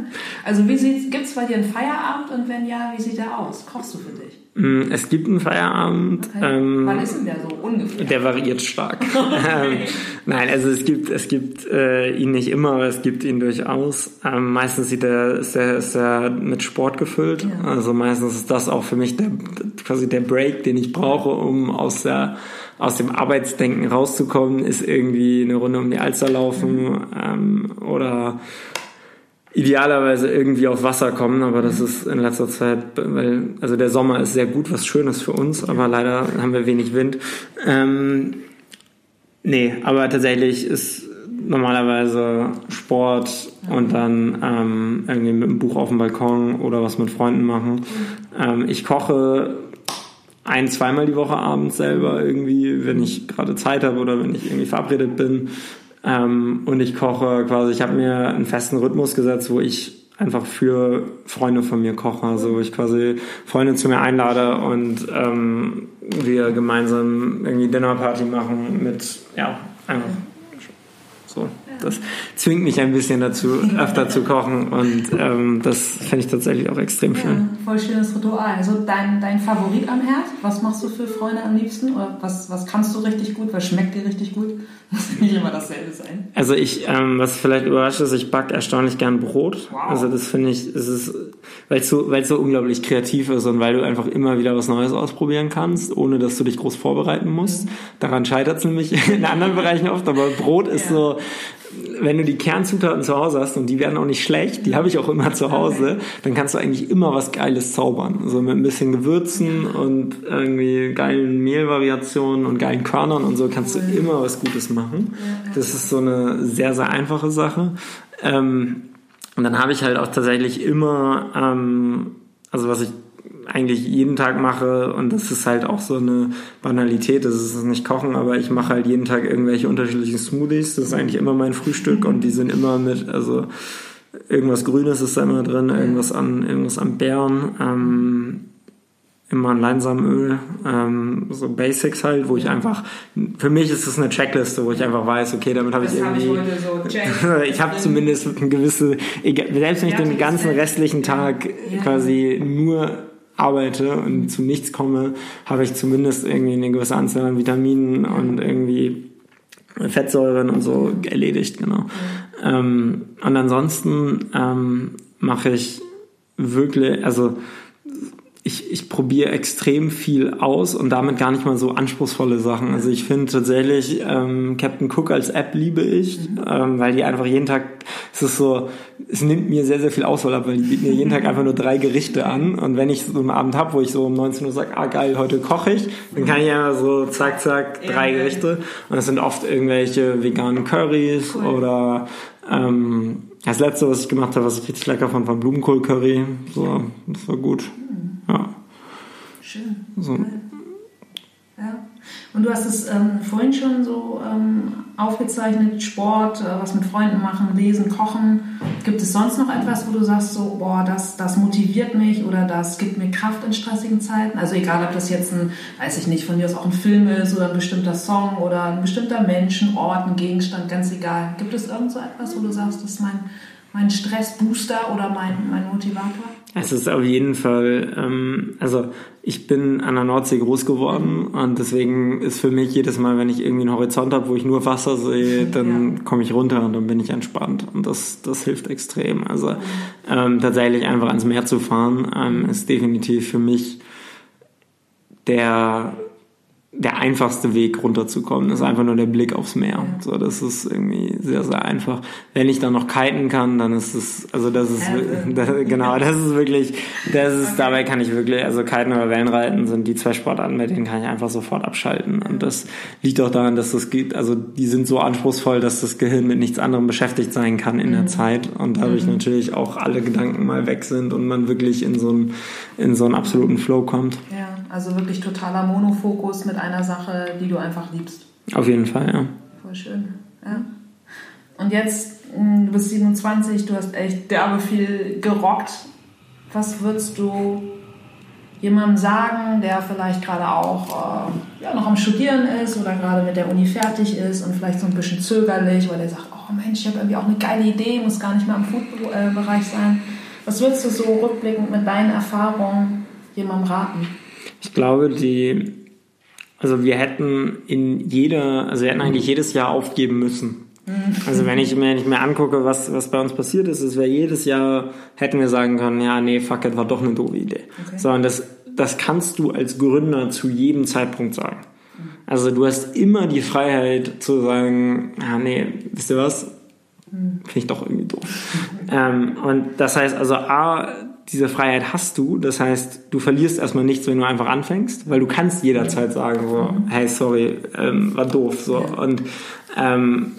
Also gibt es bei dir einen Feierabend und wenn ja, wie sieht der aus? Kochst du für dich? Mm, es gibt einen Feierabend. Okay. Ähm, Wann ist denn der so ungefähr? Der variiert stark. (laughs) ähm, nein, also es gibt, es gibt äh, ihn nicht immer, aber es gibt ihn durchaus. Ähm, meistens sieht er, ist er, ist er mit Sport gefüllt. Ja. Also meistens ist das auch für mich der, quasi der Break, den ich brauche, um aus der aus dem Arbeitsdenken rauszukommen, ist irgendwie eine Runde um die Alster laufen mhm. ähm, oder idealerweise irgendwie auf Wasser kommen, aber das ist in letzter Zeit, weil, also der Sommer ist sehr gut, was Schönes für uns, aber leider haben wir wenig Wind. Ähm, nee, aber tatsächlich ist normalerweise Sport und dann ähm, irgendwie mit einem Buch auf dem Balkon oder was mit Freunden machen. Ähm, ich koche ein, zweimal die Woche abends selber irgendwie, wenn ich gerade Zeit habe oder wenn ich irgendwie verabredet bin. Ähm, und ich koche quasi, ich habe mir einen festen Rhythmus gesetzt, wo ich einfach für Freunde von mir koche. Also ich quasi Freunde zu mir einlade und ähm, wir gemeinsam irgendwie Dinnerparty machen mit, ja, einfach so. Das zwingt mich ein bisschen dazu, öfter zu kochen und ähm, das finde ich tatsächlich auch extrem schön. Ja, voll schönes Ritual. Also dein, dein Favorit am Herd, was machst du für Freunde am liebsten? Oder was, was kannst du richtig gut? Was schmeckt dir richtig gut? (laughs) Muss nicht immer dasselbe sein. Also ich, ähm, was vielleicht überrascht ist, ich backe erstaunlich gern Brot. Wow. Also das finde ich, es ist, weil es so, weil es so unglaublich kreativ ist und weil du einfach immer wieder was Neues ausprobieren kannst, ohne dass du dich groß vorbereiten musst. Mhm. Daran scheitert es nämlich (laughs) in anderen Bereichen oft, aber Brot ist ja. so, wenn du die Kernzutaten zu Hause hast und die werden auch nicht schlecht, die habe ich auch immer zu Hause, dann kannst du eigentlich immer was Geiles zaubern. So mit ein bisschen Gewürzen und irgendwie geilen Mehlvariationen und geilen Körnern und so kannst du immer was Gutes machen. Das ist so eine sehr, sehr einfache Sache. Ähm, und dann habe ich halt auch tatsächlich immer, ähm, also was ich eigentlich jeden Tag mache. Und das ist halt auch so eine Banalität, das ist nicht kochen, aber ich mache halt jeden Tag irgendwelche unterschiedlichen Smoothies, das ist eigentlich immer mein Frühstück und die sind immer mit, also irgendwas Grünes ist da immer drin, irgendwas an, irgendwas an Beeren, ähm, immer ein Leinsamenöl, ähm, so Basics halt, wo ich einfach, für mich ist es eine Checkliste, wo ich einfach weiß, okay, damit habe ich irgendwie, (laughs) hab ich, so ich habe zumindest eine gewisse, selbst wenn ich den ganzen restlichen Tag quasi nur arbeite und zu nichts komme, habe ich zumindest irgendwie eine gewisse Anzahl an Vitaminen und irgendwie Fettsäuren und so erledigt, genau. Ähm, und ansonsten ähm, mache ich wirklich, also ich, ich probiere extrem viel aus und damit gar nicht mal so anspruchsvolle Sachen. Also ich finde tatsächlich ähm, Captain Cook als App liebe ich, ähm, weil die einfach jeden Tag, es ist so, es nimmt mir sehr, sehr viel Auswahl ab, weil die bieten mir jeden Tag einfach nur drei Gerichte an und wenn ich so einen Abend habe, wo ich so um 19 Uhr sage, ah geil, heute koche ich, dann kann ich einfach so zack, zack, drei Gerichte und das sind oft irgendwelche veganen Currys cool. oder ähm, das letzte, was ich gemacht habe, was ich richtig lecker fand, war Blumenkohl-Curry. So, das war gut. Ja. Schön. So. Ja. Und du hast es ähm, vorhin schon so ähm, aufgezeichnet, Sport, äh, was mit Freunden machen, lesen, kochen. Gibt es sonst noch etwas, wo du sagst, so, boah, das, das motiviert mich oder das gibt mir Kraft in stressigen Zeiten? Also egal, ob das jetzt ein, weiß ich nicht, von dir aus auch ein Film ist oder ein bestimmter Song oder ein bestimmter Mensch, ein Ort, ein Gegenstand, ganz egal. Gibt es irgend so etwas, wo du sagst, das ist mein, mein Stressbooster oder mein, mein Motivator? Es ist auf jeden Fall, ähm, also ich bin an der Nordsee groß geworden und deswegen ist für mich jedes Mal, wenn ich irgendwie einen Horizont habe, wo ich nur Wasser sehe, dann ja. komme ich runter und dann bin ich entspannt und das, das hilft extrem. Also ähm, tatsächlich einfach ans Meer zu fahren ähm, ist definitiv für mich der der einfachste Weg runterzukommen ist einfach nur der Blick aufs Meer. So, das ist irgendwie sehr, sehr einfach. Wenn ich dann noch kiten kann, dann ist es, also das ist, das, (laughs) genau, das ist wirklich, das ist, dabei kann ich wirklich, also kiten oder Wellenreiten sind die zwei Sportarten, mit denen kann ich einfach sofort abschalten. Und das liegt auch daran, dass das geht, also die sind so anspruchsvoll, dass das Gehirn mit nichts anderem beschäftigt sein kann in der mhm. Zeit und dadurch mhm. natürlich auch alle Gedanken mal weg sind und man wirklich in so einen, in so einen absoluten Flow kommt. Ja. Also wirklich totaler Monofokus mit einer Sache, die du einfach liebst. Auf jeden Fall, ja. Voll schön. Ja. Und jetzt, hm, du bist 27, du hast echt derbe viel gerockt. Was würdest du jemandem sagen, der vielleicht gerade auch äh, ja, noch am Studieren ist oder gerade mit der Uni fertig ist und vielleicht so ein bisschen zögerlich, weil der sagt, oh Mensch, ich habe irgendwie auch eine geile Idee, muss gar nicht mehr im Food-Bereich sein. Was würdest du so rückblickend mit deinen Erfahrungen jemandem raten? Ich glaube, die, also wir hätten in jeder, also wir hätten eigentlich jedes Jahr aufgeben müssen. Also wenn ich mir nicht mehr angucke, was, was bei uns passiert ist, es wäre jedes Jahr, hätten wir sagen können, ja, nee, fuck it, war doch eine doofe Idee. Okay. Sondern das, das kannst du als Gründer zu jedem Zeitpunkt sagen. Also du hast immer die Freiheit zu sagen, ja, nee, wisst ihr was? Finde ich doch irgendwie doof. ähm, und das heißt also, A, diese Freiheit hast du. Das heißt, du verlierst erstmal nichts, wenn du einfach anfängst, weil du kannst jederzeit sagen, so, hey, sorry, ähm, war doof. So. Und ähm,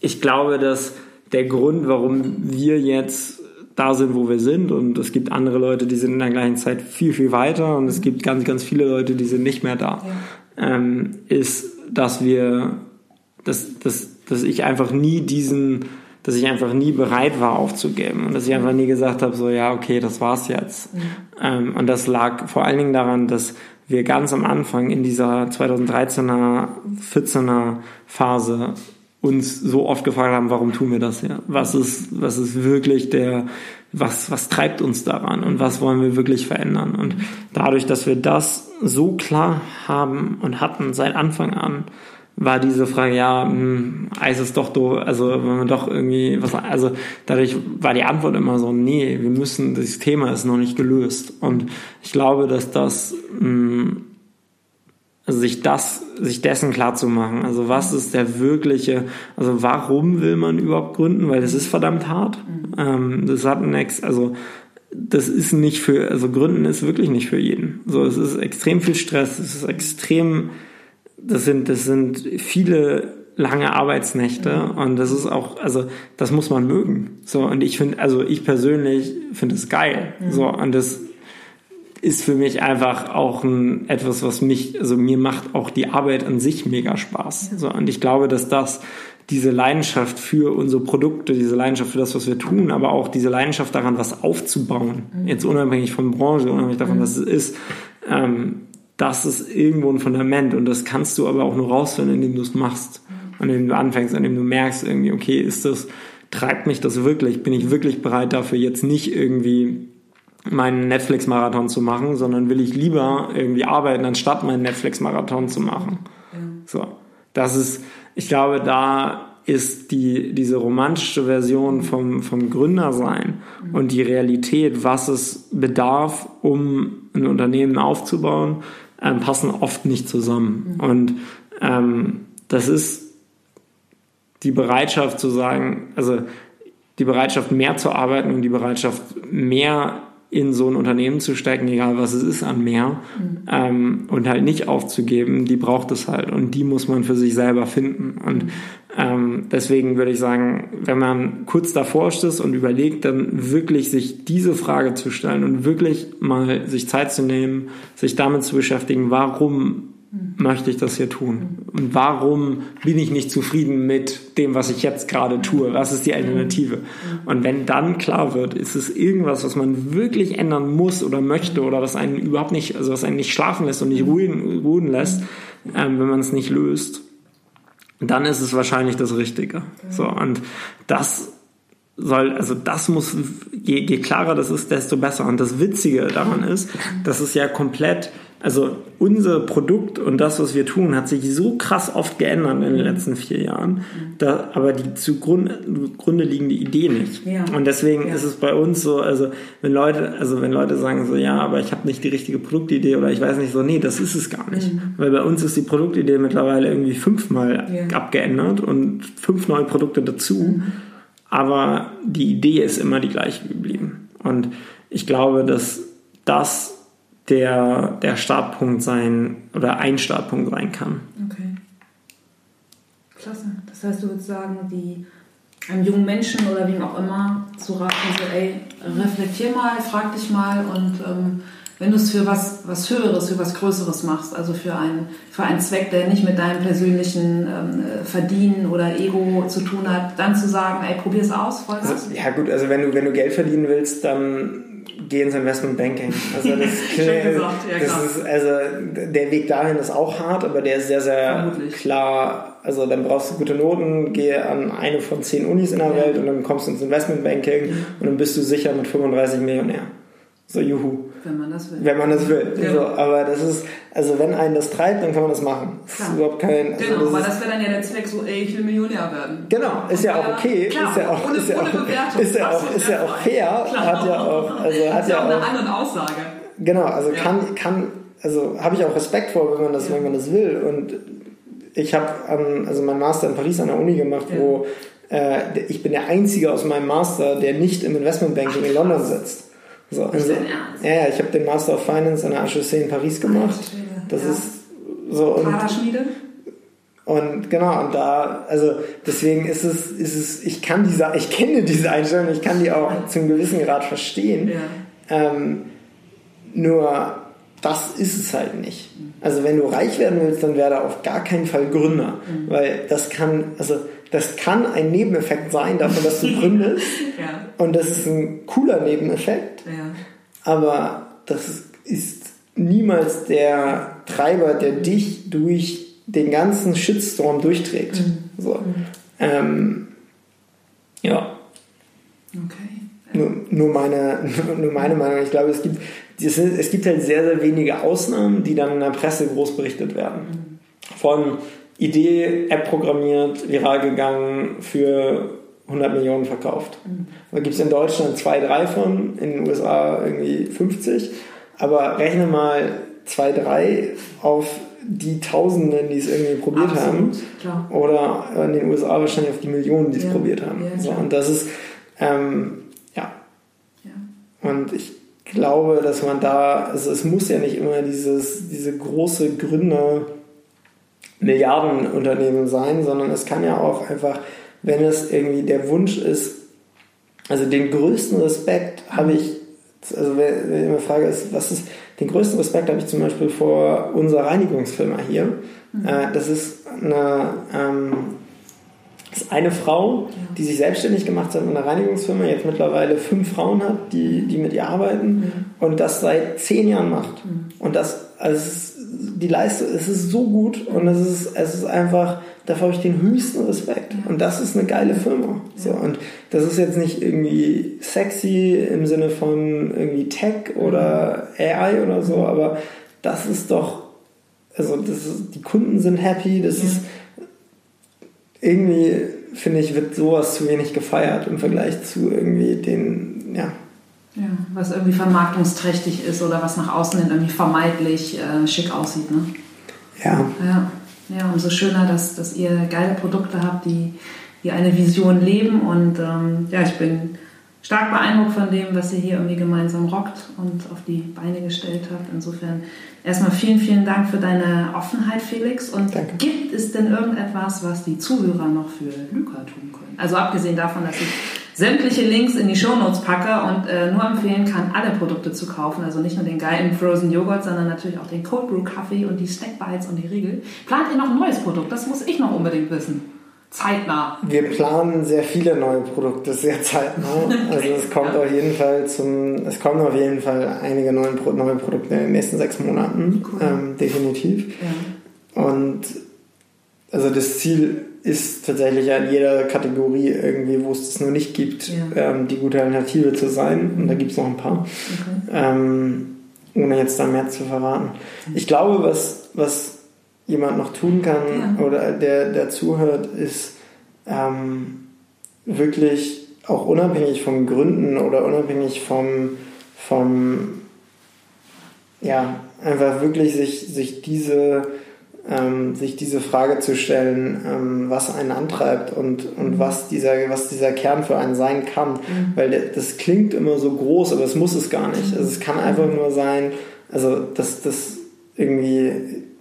ich glaube, dass der Grund, warum wir jetzt da sind, wo wir sind, und es gibt andere Leute, die sind in der gleichen Zeit viel, viel weiter, und es gibt ganz, ganz viele Leute, die sind nicht mehr da, ja. ähm, ist, dass wir, dass, dass dass ich einfach nie diesen, dass ich einfach nie bereit war aufzugeben und dass ich einfach nie gesagt habe, so ja, okay, das war's jetzt. Mhm. Ähm, und das lag vor allen Dingen daran, dass wir ganz am Anfang in dieser 2013er, 14er Phase uns so oft gefragt haben, warum tun wir das hier? Was ist, was ist wirklich der, was, was treibt uns daran und was wollen wir wirklich verändern? Und dadurch, dass wir das so klar haben und hatten seit Anfang an, war diese Frage, ja, mh, hm, Eis ist doch do, also wenn man doch irgendwie was, also dadurch war die Antwort immer so, nee, wir müssen, das Thema ist noch nicht gelöst. Und ich glaube, dass das mh, hm, also sich das, sich dessen klar zu machen. Also was ist der wirkliche, also warum will man überhaupt gründen? Weil das ist verdammt hart. Mhm. Ähm, das hat nichts, also das ist nicht für, also Gründen ist wirklich nicht für jeden. So, es ist extrem viel Stress, es ist extrem, das sind, das sind viele lange Arbeitsnächte und das ist auch, also das muss man mögen. So, und ich finde, also ich persönlich finde es geil. Mhm. So, und das ist für mich einfach auch ein, etwas, was mich, also mir macht auch die Arbeit an sich mega Spaß. So, und ich glaube, dass das diese Leidenschaft für unsere Produkte, diese Leidenschaft für das, was wir tun, aber auch diese Leidenschaft daran, was aufzubauen, mhm. jetzt unabhängig von Branche, unabhängig davon, mhm. was es ist, ähm, das ist irgendwo ein Fundament und das kannst du aber auch nur rausfinden, indem du es machst, mhm. indem du anfängst, indem du merkst irgendwie, okay, ist das, treibt mich das wirklich, bin ich wirklich bereit dafür, jetzt nicht irgendwie meinen Netflix-Marathon zu machen, sondern will ich lieber irgendwie arbeiten, anstatt meinen Netflix-Marathon zu machen. Ja. So, das ist, ich glaube, da ist die, diese romantische Version vom, vom Gründersein mhm. und die Realität, was es bedarf, um ein Unternehmen aufzubauen, ähm, passen oft nicht zusammen. Mhm. Und ähm, das ist die Bereitschaft zu sagen, also die Bereitschaft mehr zu arbeiten und die Bereitschaft mehr in so ein Unternehmen zu stecken, egal was es ist an mehr, mhm. ähm, und halt nicht aufzugeben, die braucht es halt und die muss man für sich selber finden. Und ähm, deswegen würde ich sagen, wenn man kurz davor ist und überlegt, dann wirklich sich diese Frage zu stellen und wirklich mal sich Zeit zu nehmen, sich damit zu beschäftigen, warum möchte ich das hier tun? Und warum bin ich nicht zufrieden mit dem, was ich jetzt gerade tue? Was ist die Alternative? Und wenn dann klar wird, ist es irgendwas, was man wirklich ändern muss oder möchte oder was einen überhaupt nicht, also was einen nicht schlafen lässt und nicht ruhen, ruhen lässt, ähm, wenn man es nicht löst, dann ist es wahrscheinlich das Richtige. So, und das soll, also das muss, je, je klarer das ist, desto besser. Und das Witzige daran ist, dass es ja komplett also unser Produkt und das, was wir tun, hat sich so krass oft geändert in den letzten vier Jahren, da, aber die zugrunde liegende Idee nicht. Ja. Und deswegen ja. ist es bei uns so, also wenn Leute, also wenn Leute sagen so, ja, aber ich habe nicht die richtige Produktidee oder ich weiß nicht so, nee, das ist es gar nicht. Mhm. Weil bei uns ist die Produktidee mittlerweile irgendwie fünfmal ja. abgeändert und fünf neue Produkte dazu. Mhm. Aber die Idee ist immer die gleiche geblieben. Und ich glaube, dass das der, der Startpunkt sein oder ein Startpunkt sein kann. Okay. Klasse. Das heißt, du würdest sagen, die einem jungen Menschen oder wem auch immer zu raten, so, ey, reflektier mal, frag dich mal und ähm, wenn du es für was, was Höheres, für was Größeres machst, also für einen, für einen Zweck, der nicht mit deinem persönlichen ähm, Verdienen oder Ego zu tun hat, dann zu sagen, ey, probier es aus, Vollgas. Also, ja gut, also wenn du, wenn du Geld verdienen willst, dann geh ins Investment Banking. Also das, (laughs) gesagt, ja, das ist, also der Weg dahin ist auch hart, aber der ist sehr, sehr Vermutlich. klar. Also dann brauchst du gute Noten, geh an eine von zehn Unis in der ja. Welt und dann kommst du ins Investment Banking mhm. und dann bist du sicher mit 35 Millionär. So, juhu. Wenn man das will. Wenn man das will. Ja. So, aber das ist, also wenn einen das treibt, dann kann man das machen. Das ist überhaupt kein. Also genau, das aber das wäre dann ja der Zweck, so, ey, ich will Millionär werden. Genau, ist ja auch okay. Klar, ist ja auch, ohne, ist ja auch, ist ja auch, ist ja auch fair. Klar. Hat ja auch, also hat ist ja auch, eine andere Aussage. Genau, also ja. kann, kann, also habe ich auch Respekt vor, wenn man das, ja. wenn man das will. Und ich habe also meinen Master in Paris an der Uni gemacht, wo äh, ich bin der Einzige aus meinem Master, der nicht im Investmentbanking in London sitzt. So, also, ja, ja, ich habe den Master of Finance an der HEC in Paris gemacht. Das ja. ist so und, und genau und da also deswegen ist es ist es ich kann diese ich kenne diese Einstellung ich kann die auch zum gewissen Grad verstehen. Ja. Ähm, nur das ist es halt nicht. Also wenn du reich werden willst, dann werde auf gar keinen Fall Gründer, mhm. weil das kann also das kann ein Nebeneffekt sein davon, dass du (laughs) gründest. Ja. Und das ist ein cooler Nebeneffekt. Ja. Aber das ist niemals der Treiber, der dich durch den ganzen Shitstorm durchträgt. So. Ähm, ja, Okay. nur, nur, meine, (laughs) nur meine Meinung. Ich glaube, es gibt, es gibt halt sehr, sehr wenige Ausnahmen, die dann in der Presse groß berichtet werden. Von Idee, App programmiert, viral gegangen, für 100 Millionen verkauft. Da gibt es in Deutschland zwei, drei von, in den USA irgendwie 50. Aber rechne mal zwei, drei auf die Tausenden, die es irgendwie probiert haben. Absolut, klar. Oder in den USA wahrscheinlich auf die Millionen, die es Ja, probiert haben. ja, so, und das ist, ähm, ja. Ja. Und ich glaube, dass man da, also es muss ja nicht immer dieses, diese große Gründer Milliardenunternehmen sein, sondern es kann ja auch einfach, wenn es irgendwie der Wunsch ist, also den größten Respekt habe ich, also wenn wenn die Frage ist, was ist, den größten Respekt habe ich zum Beispiel vor unserer Reinigungsfirma hier. Äh, das ist eine, ähm, das ist eine Frau, die sich selbstständig gemacht hat mit einer Reinigungsfirma, jetzt mittlerweile fünf Frauen hat, die, die mit ihr arbeiten und das seit zehn Jahren macht. Und das, also die Leistung, es ist so gut und es ist, es ist einfach, dafür habe ich den höchsten Respekt. Und das ist eine geile Firma. So, und das ist jetzt nicht irgendwie sexy im Sinne von irgendwie Tech oder AI oder so, aber das ist doch, also das ist, die Kunden sind happy, das ist irgendwie, finde ich, wird sowas zu wenig gefeiert im Vergleich zu irgendwie den, ja, Ja, was irgendwie vermarktungsträchtig ist oder was nach außen hin irgendwie vermeintlich äh, schick aussieht. Ne? ja, Ja. ja, umso schöner, dass, dass ihr geile Produkte habt, die, die eine Vision leben. Und ähm, ja, ich bin stark beeindruckt von dem, was ihr hier irgendwie gemeinsam rockt und auf die Beine gestellt habt. Insofern erstmal vielen, vielen Dank für deine Offenheit, Felix. Und Danke. gibt es denn irgendetwas, was die Zuhörer noch für Luca tun können? Also abgesehen davon, dass ich sämtliche Links in die Shownotes packe und äh, nur empfehlen kann, alle Produkte zu kaufen. Also nicht nur den geilen Frozen Joghurt, sondern natürlich auch den Cold Brew Kaffee und die Snack Bites und die Riegel. Plant ihr noch ein neues Produkt? Das muss ich noch unbedingt wissen. Zeitnah. wir planen sehr viele neue Produkte sehr zeitnah. (laughs) Also es kommt auf jeden Fall zum, es kommen auf jeden Fall einige neue, neue Produkte in den nächsten sechs Monaten, Cool. ähm, definitiv. Ja. Und also das Ziel ist tatsächlich an jeder Kategorie irgendwie, wo es das noch nicht gibt, Ja. ähm, die gute Alternative zu sein. Und da gibt es noch ein paar. Okay. ähm, ohne jetzt da mehr zu verraten. Ich glaube, was, was jemand noch tun kann Ja. oder der, der zuhört, ist ähm, wirklich auch unabhängig vom Gründen oder unabhängig vom, vom ja, einfach wirklich sich, sich diese ähm, sich diese Frage zu stellen, ähm, was einen antreibt und, und was, dieser, was dieser Kern für einen sein kann. Weil der, das klingt immer so groß, aber es muss es gar nicht. Also es kann einfach nur sein, also dass das irgendwie,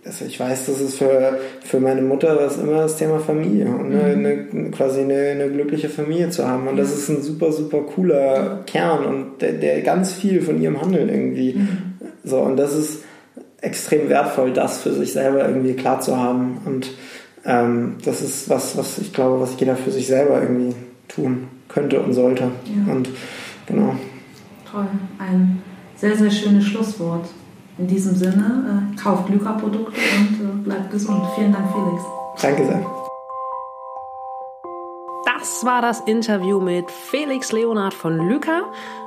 also ich weiß, das ist für, für meine Mutter das immer das Thema Familie und eine, eine, quasi eine, eine glückliche Familie zu haben. Und das ist ein super, super cooler Kern und der, der ganz viel von ihrem Handeln irgendwie. So, und das ist extrem wertvoll, das für sich selber irgendwie klar zu haben. Und ähm, das ist was, was ich glaube, was jeder für sich selber irgendwie tun könnte und sollte. Ja. Und genau. Toll. Ein sehr, sehr schönes Schlusswort. In diesem Sinne, äh, kauft Luca-Produkte und äh, bleibt gesund. Vielen Dank, Felix. Danke sehr. Das war das Interview mit Felix Leonard von Lyca.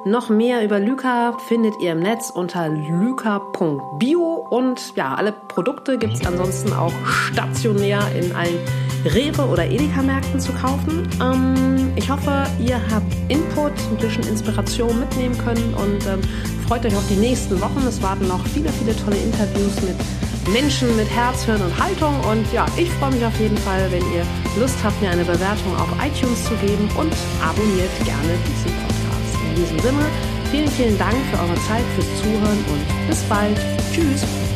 Noch mehr über Lyca findet ihr im Netz unter lyca.bio und ja, alle Produkte gibt es ansonsten auch stationär in allen Rewe oder Edeka-Märkten zu kaufen. Ähm, ich hoffe, ihr habt Input, ein bisschen Inspiration mitnehmen können und ähm, freut euch auf die nächsten Wochen. Es warten noch viele, viele tolle Interviews mit Menschen mit Herz, Hirn und Haltung. Und ja, ich freue mich auf jeden Fall, wenn ihr Lust habt, mir eine Bewertung auf iTunes zu geben und abonniert gerne diesen Podcast. In diesem Sinne, vielen, vielen Dank für eure Zeit, fürs Zuhören und bis bald. Tschüss.